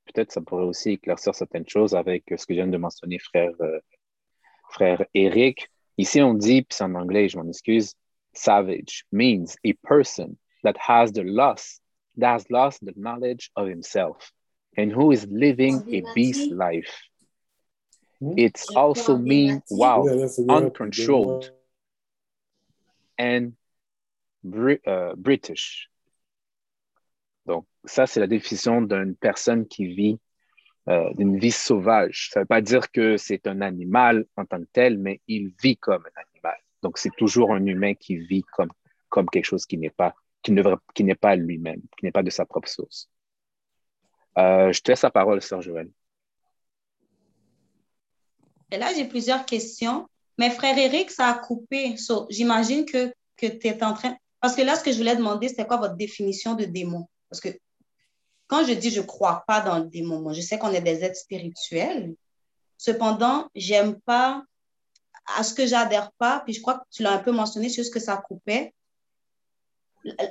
Peut-être ça pourrait aussi éclaircir certaines choses avec ce que vient de mentionner frère, euh, frère Eric. Ici, on dit, puis c'est en anglais, je m'en excuse, savage means a person that has the lust that has lost the knowledge of himself and who is living a beast life? It's also mean wow, uncontrolled and uh, British. Donc, ça, c'est la définition d'une personne qui vit euh, d'une vie sauvage. Ça ne veut pas dire que c'est un animal en tant que tel, mais il vit comme un animal. Donc, c'est toujours un humain qui vit comme, comme quelque chose qui n'est pas qui n'est pas lui-même, qui n'est pas de sa propre source. Euh, je te laisse la parole, Sœur Joël. Et là, j'ai plusieurs questions. Mais frère Eric, ça a coupé. J'imagine que, que tu es en train. Parce que là, ce que je voulais demander, c'était quoi votre définition de démon? Parce que quand je dis je ne crois pas dans le démon, moi, je sais qu'on est des êtres spirituels. Cependant, j'aime pas, à ce que j'adhère pas, puis je crois que tu l'as un peu mentionné, sur ce que ça coupait,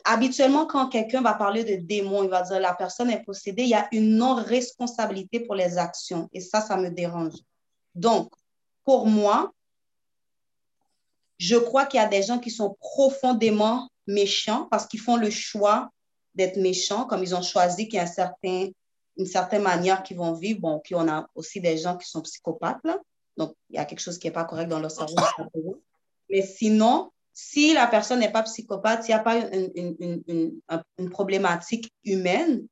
habituellement, quand quelqu'un va parler de démon, il va dire la personne est possédée, il y a une non-responsabilité pour les actions. Et ça, ça me dérange. Donc, pour moi, je crois qu'il y a des gens qui sont profondément méchants parce qu'ils font le choix d'être méchants, comme ils ont choisi qu'il y a une certaine manière qu'ils vont vivre. Bon, puis on a aussi des gens qui sont psychopathes. Donc, il y a quelque chose qui n'est pas correct dans leur cerveau. Mais sinon, si la personne n'est pas psychopathe, s'il n'y a pas une, problématique humaine,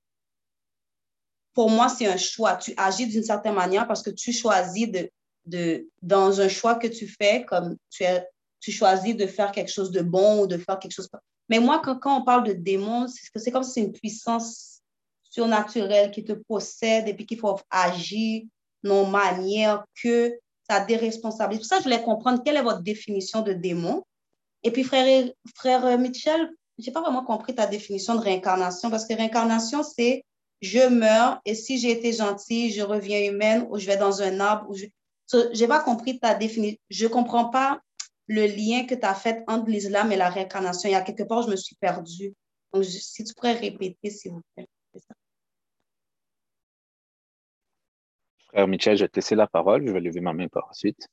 pour moi, c'est un choix. Tu agis d'une certaine manière parce que tu choisis de, de, dans un choix que tu fais, comme tu, es, tu choisis de faire quelque chose de bon ou de faire quelque chose. Mais moi, quand, quand on parle de démons, c'est comme si c'est une puissance surnaturelle qui te possède et puis qu'il faut agir non manière que ça déresponsabilise. Pour ça, je voulais comprendre quelle est votre définition de démon. Et puis, frère, frère Mitchell, je n'ai pas vraiment compris ta définition de réincarnation parce que réincarnation, c'est je meurs et si j'ai été gentil, je reviens humaine ou je vais dans un arbre. Je n'ai pas compris ta définition. Je ne comprends pas le lien que tu as fait entre l'islam et la réincarnation. Il y a quelque part, je me suis perdue. Donc, si tu pourrais répéter, s'il vous plaît. Frère Michel, je vais te laisser la parole. Je vais lever ma main par la suite.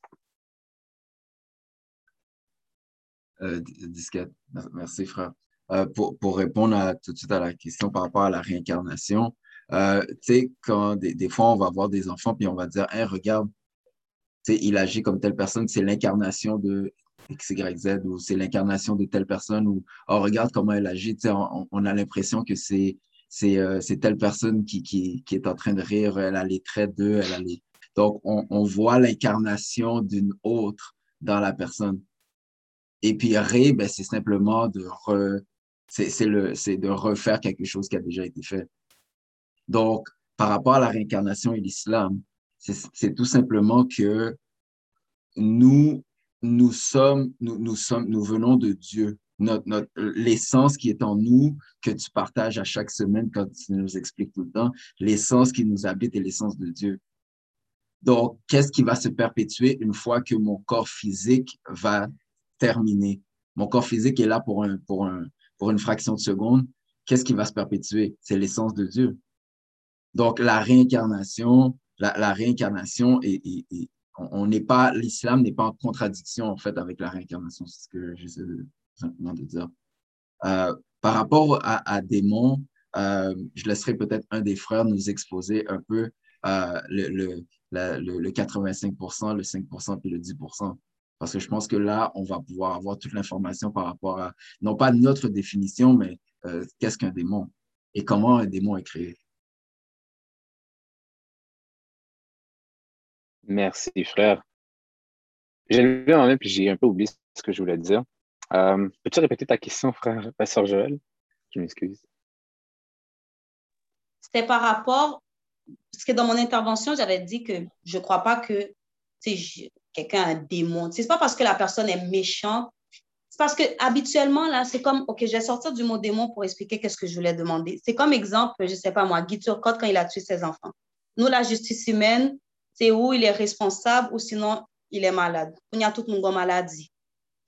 Disquette. Merci, frère. Euh, pour, pour, répondre tout de suite à la question par rapport à la réincarnation, euh, tu sais, quand des, des, fois, on va voir des enfants, puis on va dire, hey, regarde, il agit comme telle personne, c'est l'incarnation de X, Y, Z, ou c'est l'incarnation de telle personne, ou oh, regarde comment elle agit. On, on, a l'impression que c'est c'est telle personne qui, qui, qui, est en train de rire, elle a les traits d'eux, elle a les... Donc, on, on voit l'incarnation d'une autre dans la personne. Et puis ré, ben, c'est simplement de, re, c'est, le, c'est de refaire quelque chose qui a déjà été fait. Donc, par rapport à la réincarnation et l'islam, c'est, tout simplement que nous, nous sommes, nous, nous sommes, nous venons de Dieu. Notre, notre, l'essence qui est en nous, que tu partages à chaque semaine quand tu nous expliques tout le temps, l'essence qui nous habite est l'essence de Dieu. Donc, qu'est-ce qui va se perpétuer une fois que mon corps physique va terminé. Mon corps physique est là pour, un, pour, un, pour une fraction de seconde. Qu'est-ce qui va se perpétuer? C'est l'essence de Dieu. Donc, la réincarnation, la, réincarnation, et, on n'est pas, l'islam n'est pas en contradiction, en fait, avec la réincarnation. C'est ce que j'essaie simplement de dire. Euh, par rapport à, à démons, euh, je laisserai peut-être un des frères nous exposer un peu euh, le, le, le, le, 85 le 5 puis le 10 parce que je pense que là, on va pouvoir avoir toute l'information par rapport à, non pas notre définition, mais euh, qu'est-ce qu'un démon et comment un démon est créé. Merci, frère. J'ai levé ma main puis j'ai un peu oublié ce que je voulais dire. Euh, peux-tu répéter ta question, frère, Pasteur Joël? Je m'excuse. C'était par rapport, parce que dans mon intervention, j'avais dit que je ne crois pas que quelqu'un a un démon. C'est pas parce que la personne est méchante. C'est parce que habituellement, là, c'est comme, OK, je vais sortir du mot démon pour expliquer qu'est-ce que je voulais demander. C'est comme exemple, je sais pas moi, Guy Turcotte quand il a tué ses enfants. Nous, la justice humaine, c'est où il est responsable ou sinon il est malade. Il y a tout le monde.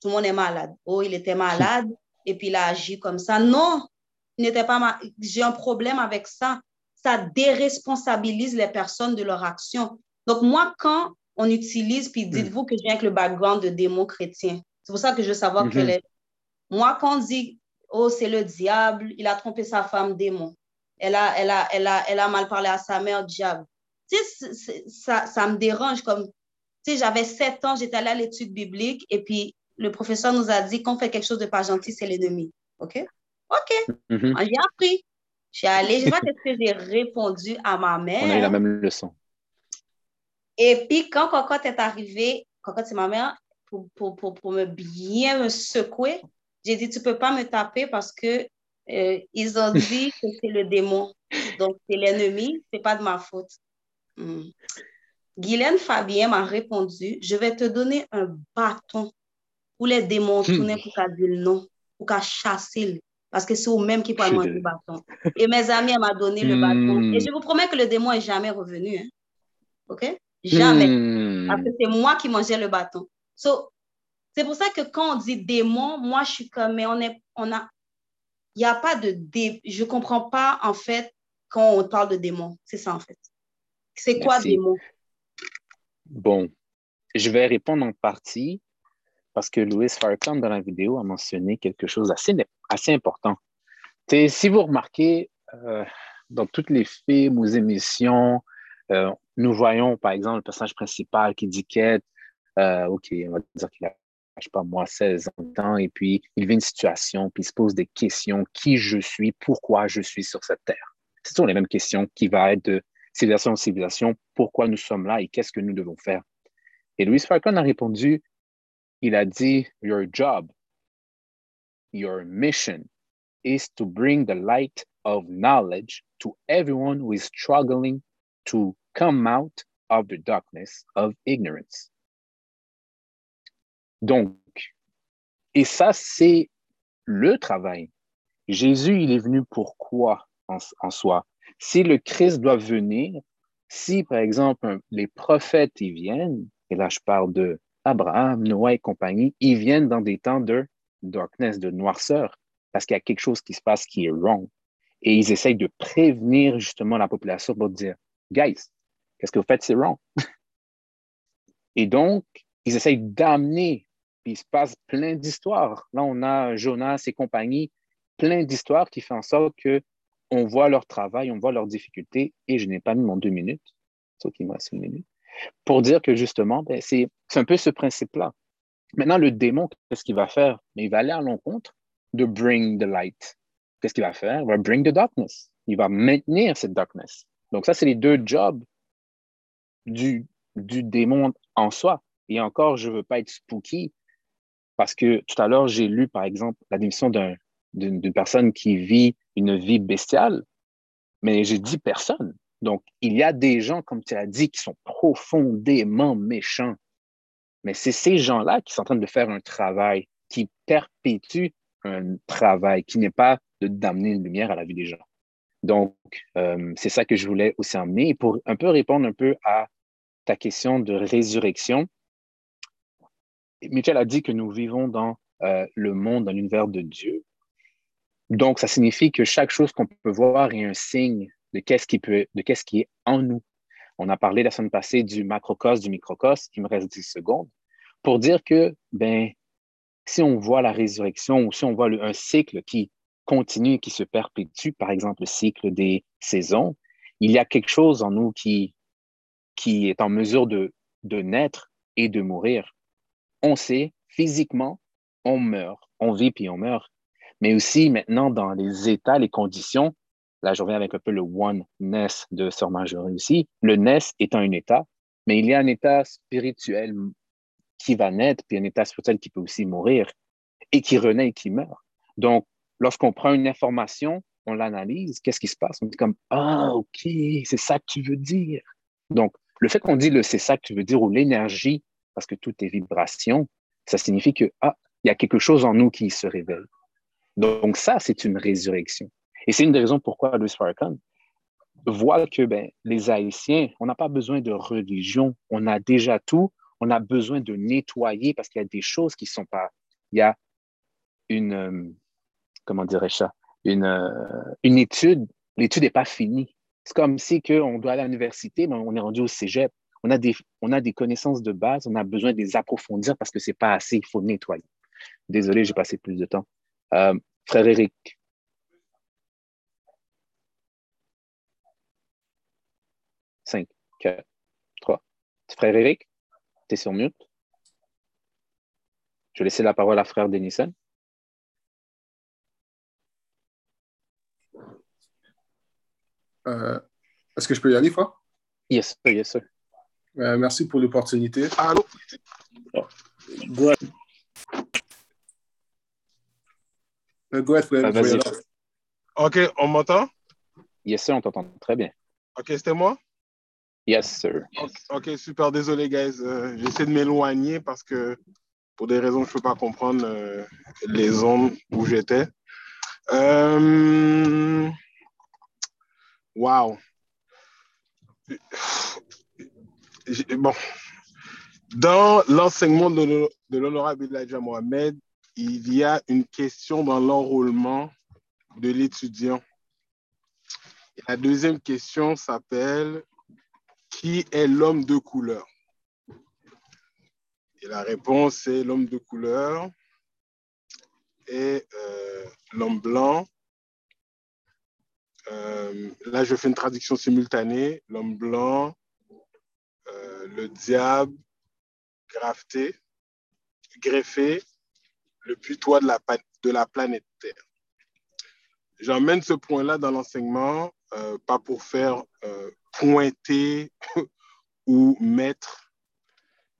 Tout le monde est malade. Oh, il était malade et puis il a agi comme ça. Non, il n'était pas mal. J'ai un problème avec ça. Ça déresponsabilise les personnes de leur action. Donc, moi, quand on utilise, puis hmm. dites-vous que je viens avec le background de démons chrétiens. C'est pour ça que je veux savoir mm est. Moi, quand on dit, oh, c'est le diable, il a trompé sa femme démon, elle a, elle a, elle a, elle a mal parlé à sa mère, diable. Tu sais, ça, ça me dérange comme, tu sais, j'avais sept ans, j'étais allée à l'étude biblique, et puis le professeur nous a dit qu'on fait quelque chose de pas gentil, c'est l'ennemi. OK? OK. Mm J'ai appris. Je suis allée, je sais pas ce que j'ai répondu à ma mère. On a eu la même leçon. Et puis, quand Cocotte est arrivée, Cocotte, c'est ma mère, pour, pour, pour, pour, me bien me secouer, j'ai dit, tu peux pas me taper parce que euh, ils ont <laughs> dit que c'est le démon. Donc, c'est l'ennemi, c'est pas de ma faute. Hmm. Guylaine Fabien m'a répondu, je vais te donner un bâton pour les démons hmm. tourner pour qu'à dire non, pour qu'à chasser parce que c'est eux-mêmes qui prennent le bâton. Et mes amis, m'ont donné le bâton. Hmm. Et je vous promets que le démon n'est jamais revenu. Hein. OK? Jamais. Hmm. Parce que c'est moi qui mangeais le bâton. So, c'est pour ça que quand on dit démon, moi, je suis comme, mais on est, on a, il n'y a pas de dé, je ne comprends pas, en fait, quand on parle de démon. C'est ça, en fait. C'est quoi démon? Bon, je vais répondre en partie parce que Louis Farrakhan, dans la vidéo, a mentionné quelque chose d'assez assez important. si vous remarquez, euh, dans toutes les films ou émissions, euh, nous voyons, par exemple, le personnage principal qui dit euh, OK, on va dire qu'il a, je sais pas, moi, 16 ans, et puis il vit une situation, puis il se pose des questions, qui je suis, pourquoi je suis sur cette terre? Ce sont les mêmes questions qui vont être de civilisation en civilisation, pourquoi nous sommes là et qu'est-ce que nous devons faire? Et Louis Farrakhan a répondu, il a dit, Your job, your mission is to bring the light of knowledge to everyone who is struggling to come out of the darkness of ignorance. Donc, et ça, c'est le travail. Jésus, il est venu pour quoi en, en soi? Si le Christ doit venir, si par exemple les prophètes y viennent, et là je parle de Abraham, Noé et compagnie, ils viennent dans des temps de darkness, de noirceur, parce qu'il y a quelque chose qui se passe qui est wrong. Et ils essayent de prévenir justement la population pour dire, guys, qu'est-ce que vous faites, c'est wrong. et donc, ils essayent d'amener, puis il se passe plein d'histoires. Là, on a Jonas et compagnie, plein d'histoires qui font en sorte que on voit leur travail, on voit leurs difficultés, et je n'ai pas mis mon deux minutes, sauf qu'il me reste une minute, pour dire que justement, ben, c'est un peu ce principe-là. Maintenant, le démon, qu'est-ce qu'il va faire? Mais il va aller à l'encontre de bring the light. Qu'est-ce qu'il va faire? Il va bring the darkness. Il va maintenir cette darkness. Donc, ça, c'est les deux jobs du, du démon en soi. Et encore, je ne veux pas être spooky parce que tout à l'heure, j'ai lu, par exemple, la démission d'une personne qui vit une vie bestiale, mais j'ai dit personne. Donc, il y a des gens, comme tu as dit, qui sont profondément méchants. Mais c'est ces gens-là qui sont en train de faire un travail qui perpétue un travail qui n'est pas d'amener une lumière à la vie des gens. Donc, euh, c'est ça que je voulais aussi emmener. Et pour un peu répondre un peu à ta question de résurrection, Michel a dit que nous vivons dans euh, le monde, dans l'univers de Dieu. Donc, ça signifie que chaque chose qu'on peut voir est un signe de qu'est-ce qui, peut, de qu'est-ce qui est en nous. On a parlé la semaine passée du macrocosme, du microcosme, il me reste 10 secondes, pour dire que, ben, si on voit la résurrection ou si on voit un cycle qui continue, qui se perpétue, par exemple le cycle des saisons, il y a quelque chose en nous qui, qui est en mesure de, de naître et de mourir. On sait, physiquement, on meurt, on vit puis on meurt mais aussi maintenant dans les états, les conditions. Là, je reviens avec un peu le oneness de Sœur Marjorie aussi. Le ness étant un état, mais il y a un état spirituel qui va naître, puis un état spirituel qui peut aussi mourir et qui renaît et qui meurt. Donc, lorsqu'on prend une information, on l'analyse, qu'est-ce qui se passe? On dit comme, ah, OK, c'est ça que tu veux dire. Donc, le fait qu'on dit le c'est ça que tu veux dire ou l'énergie, parce que tout est vibration, ça signifie que, ah, il y a quelque chose en nous qui se révèle. Donc ça, c'est une résurrection. Et c'est une des raisons pourquoi Louis Farrakhan voit que ben, les Haïtiens, on n'a pas besoin de religion, on a déjà tout, on a besoin de nettoyer parce qu'il y a des choses qui ne sont pas... Il y a une, euh, comment dirais-je ça, une, euh, une étude, l'étude n'est pas finie. C'est comme si on doit aller à l'université, mais on est rendu au cégep. On a, des, on a des connaissances de base, on a besoin de les approfondir parce que ce n'est pas assez, il faut nettoyer. Désolé, j'ai passé plus de temps. Euh, frère Eric. Cinq, quatre, trois. Frère Eric, tu es sur mute. Je vais laisser la parole à frère Denison. Euh, Est-ce que je peux y aller, frère? Yes, sir, yes, sir. Euh, merci pour l'opportunité. Allô? Oh. Go ahead. Euh, go ahead, frère. Ah, vas-y. OK, on m'entend? Yes, sir, on t'entend très bien. OK, c'était moi? Yes, sir. Ok, ok, super. Désolé, guys. Euh, J'essaie de m'éloigner parce que pour des raisons que je ne peux pas comprendre, euh, les zones où j'étais. Euh... Wow. Bon. Dans l'enseignement de l'ho- de l'honorable Elijah Mohamed, il y a une question dans l'enrôlement de l'étudiant. La deuxième question s'appelle Qui est l'homme de couleur? Et la réponse est l'homme de couleur est euh, l'homme blanc. Euh, là, je fais une traduction simultanée. L'homme blanc le diable grafté, greffé, le putois de la, planète Terre. J'emmène ce point-là dans l'enseignement, euh, pas pour faire euh, pointer <laughs> ou mettre,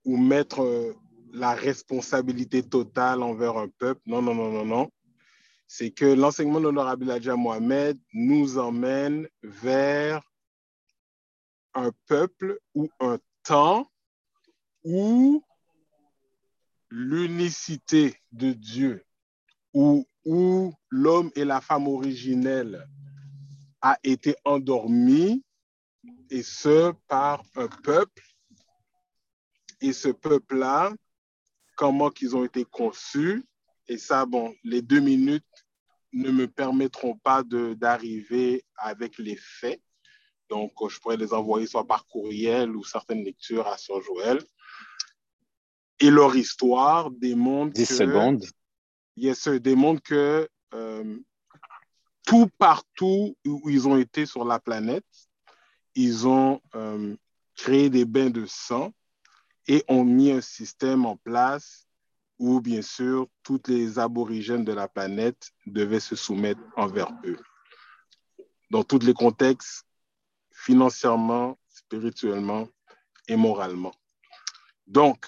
ou mettre euh, la responsabilité totale envers un peuple. Non, non, non, non, non. C'est que l'enseignement de l'honorable Adja Mohamed nous emmène vers un peuple ou un temps où l'unicité de Dieu, où, où l'homme et la femme originelle a été endormi, et ce par un peuple. Et ce peuple-là, comment qu'ils ont été conçus, et ça, bon, les deux minutes ne me permettront pas d'arriver avec les faits. Donc, je pourrais les envoyer soit par courriel ou certaines lectures à Sœur Joël. Et leur histoire démontre 10 que... secondes. Yes, sir, démontre que euh, tout partout où ils ont été sur la planète, ils ont euh, créé des bains de sang et ont mis un système en place où, bien sûr, toutes les aborigènes de la planète devaient se soumettre envers eux. Dans tous les contextes, financièrement, spirituellement et moralement. Donc,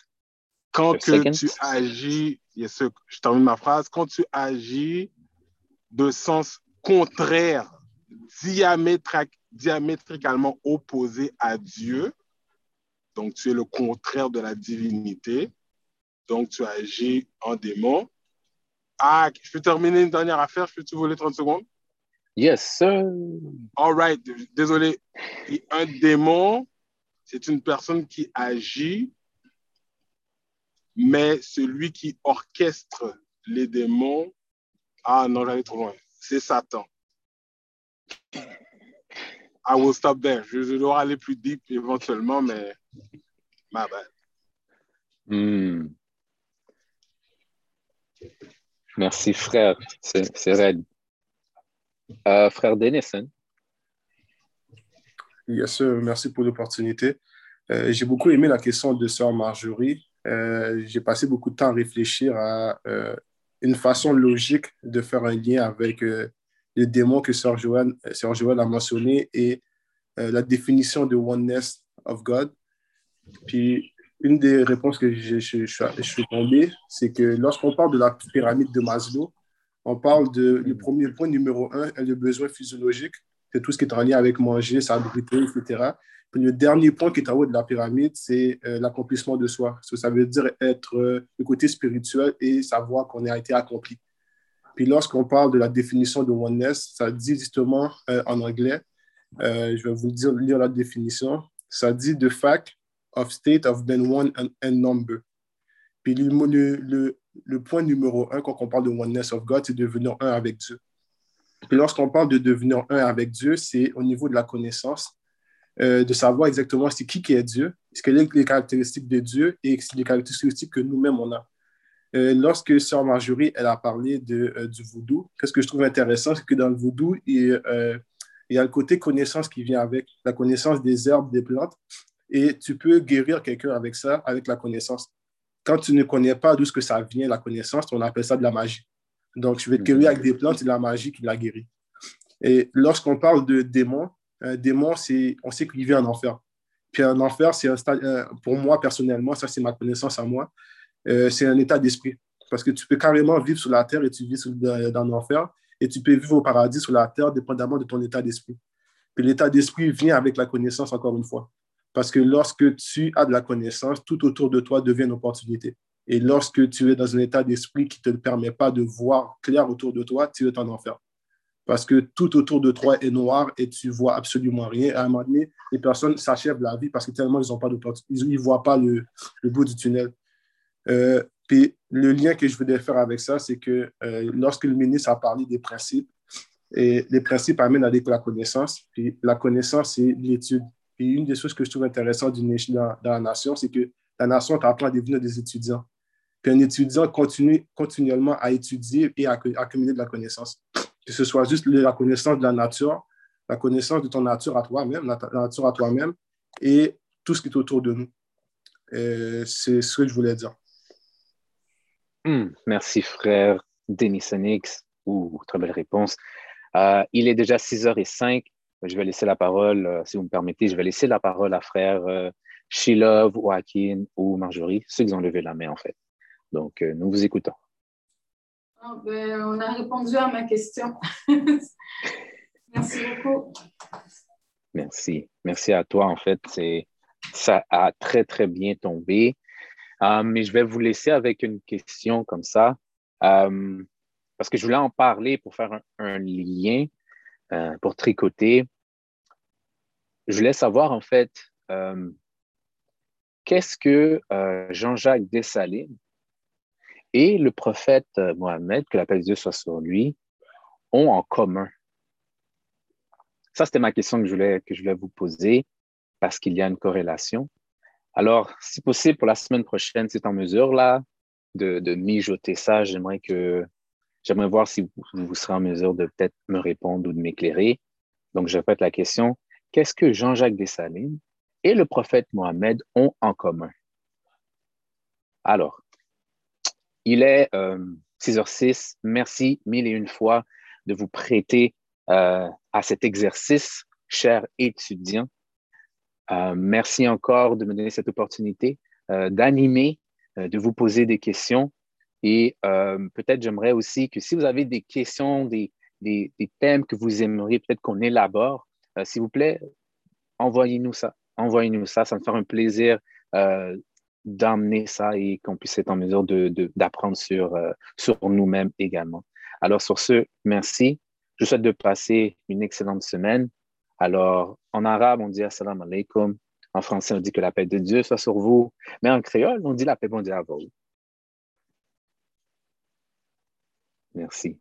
quand que tu agis, yes, je termine ma phrase, quand tu agis de sens contraire, diamétricalement opposé à Dieu, donc tu es le contraire de la divinité, donc tu agis en démon. Ah, je peux terminer une dernière affaire, je peux-tu voler 30 secondes? Yes, sir. All right, désolé. Un démon, c'est une personne qui agit mais celui qui orchestre les démons, ah non, j'allais trop loin, c'est Satan. I will stop there. Je, je dois aller plus deep éventuellement, mais ma bad. Hmm. Merci, frère. C'est raide. Euh, frère Denis, hein? Yes. Merci pour l'opportunité. Euh, J'ai beaucoup aimé la question de Sœur Marjorie. Euh, j'ai passé beaucoup de temps à réfléchir à une façon logique de faire un lien avec les démons que Sœur Joël, Sœur a mentionné et la définition de oneness of God. Puis, une des réponses que je, suis tombé, c'est que lorsqu'on parle de la pyramide de Maslow, on parle de le premier point numéro un, le besoin physiologique, c'est tout ce qui est en lien avec manger, s'abriter, etc le dernier point qui est en haut de la pyramide, c'est euh, l'accomplissement de soi. Ça veut dire être euh, le côté spirituel et savoir qu'on a été accompli. Puis lorsqu'on parle de la définition de oneness, ça dit justement euh, en anglais, je vais vous dire, lire la définition, ça dit the fact of state of being one and, number. Puis le, le, le, point numéro un quand on parle de oneness of God, c'est devenir un avec Dieu. Puis lorsqu'on parle de devenir un avec Dieu, c'est au niveau de la connaissance euh, de savoir exactement c'est qui qui est Dieu, ce que les caractéristiques de Dieu et les caractéristiques que nous-mêmes on a. Euh, lorsque Sœur Marjorie elle a parlé de, euh, du voodoo, qu'est-ce que je trouve intéressant, c'est que dans le voodoo, il, il, y a le côté connaissance qui vient avec, la connaissance des herbes, des plantes, et tu peux guérir quelqu'un avec ça, avec la connaissance. Quand tu ne connais pas d'où que ça vient, la connaissance, on appelle ça de la magie. Donc, je vais te guérir avec des plantes, c'est de la magie qui la guérit. Et lorsqu'on parle de démons, un démon, c'est, on sait qu'il vit en enfer. Puis un enfer, c'est un stade, pour moi personnellement, ça c'est ma connaissance à moi, euh, c'est un état d'esprit. Parce que tu peux carrément vivre sur la terre et tu vis dans l'enfer, et tu peux vivre au paradis sur la terre dépendamment de ton état d'esprit. Puis l'état d'esprit vient avec la connaissance, encore une fois. Parce que lorsque tu as de la connaissance, tout autour de toi devient une opportunité. Et lorsque tu es dans un état d'esprit qui ne te permet pas de voir clair autour de toi, tu es en enfer parce que tout autour de toi est noir et tu vois absolument rien. À un moment donné, les personnes s'achèvent la vie parce que tellement ils n'ont pas ils ne voient pas le, bout du tunnel. Euh, puis le lien que je voulais faire avec ça, c'est que euh, lorsque le ministre a parlé des principes, et les principes amènent avec la connaissance, puis la connaissance, c'est l'étude. Et une des choses que je trouve intéressantes dans, dans la nation, c'est que la nation t'apprend à devenir des étudiants. Puis un étudiant continue continuellement à étudier et à accumuler de la connaissance que ce soit juste la connaissance de la nature, la connaissance de ton nature à toi-même, la nature à toi-même, et tout ce qui est autour de nous. c'est ce que je voulais dire. Hmm, merci, frère Denis Senix. Ouh, très belle réponse. Euh, il est déjà 6h05. Je vais laisser la parole, euh, si vous me permettez, je vais laisser la parole à frère euh, Shilov, Joaquin ou Marjorie, ceux qui ont levé la main, en fait. Donc, nous vous écoutons. Ah, ben, on a répondu à ma question. <laughs> Merci beaucoup. Merci. Merci à toi, en fait. Ça a très, très bien tombé. mais je vais vous laisser avec une question comme ça parce que je voulais en parler pour faire un, lien, euh, pour tricoter. Je voulais savoir, en fait, euh, qu'est-ce que euh, Jean-Jacques Dessalines et le prophète Mohammed, que la paix de Dieu soit sur lui, ont en commun? Ça, c'était ma question que je voulais, que je voulais vous poser parce qu'il y a une corrélation. Alors, si possible, pour la semaine prochaine, c'est en mesure là de, de mijoter ça. J'aimerais que J'aimerais voir si vous, serez en mesure de peut-être me répondre ou de m'éclairer. Donc, je répète la question. Qu'est-ce que Jean-Jacques Dessalines et le prophète Mohamed ont en commun? Alors, il est 6h06. Euh, Merci mille et une fois de vous prêter euh, à cet exercice, chers étudiants. Euh, merci encore de me donner cette opportunité d'animer, de vous poser des questions. Et euh, peut-être j'aimerais aussi que si vous avez des questions, des, des, thèmes que vous aimeriez peut-être qu'on élabore, euh, s'il vous plaît, envoyez-nous ça. Envoyez-nous ça. Ça me fait un plaisir euh, d'emmener ça et qu'on puisse être en mesure d'apprendre de, sur, sur nous-mêmes également. Alors, sur ce, merci. Je vous souhaite de passer une excellente semaine. Alors, en arabe, on dit Assalamu alaikum. En français, on dit que la paix de Dieu soit sur vous. Mais en créole, on dit la paix bon Dieu à vous. Merci.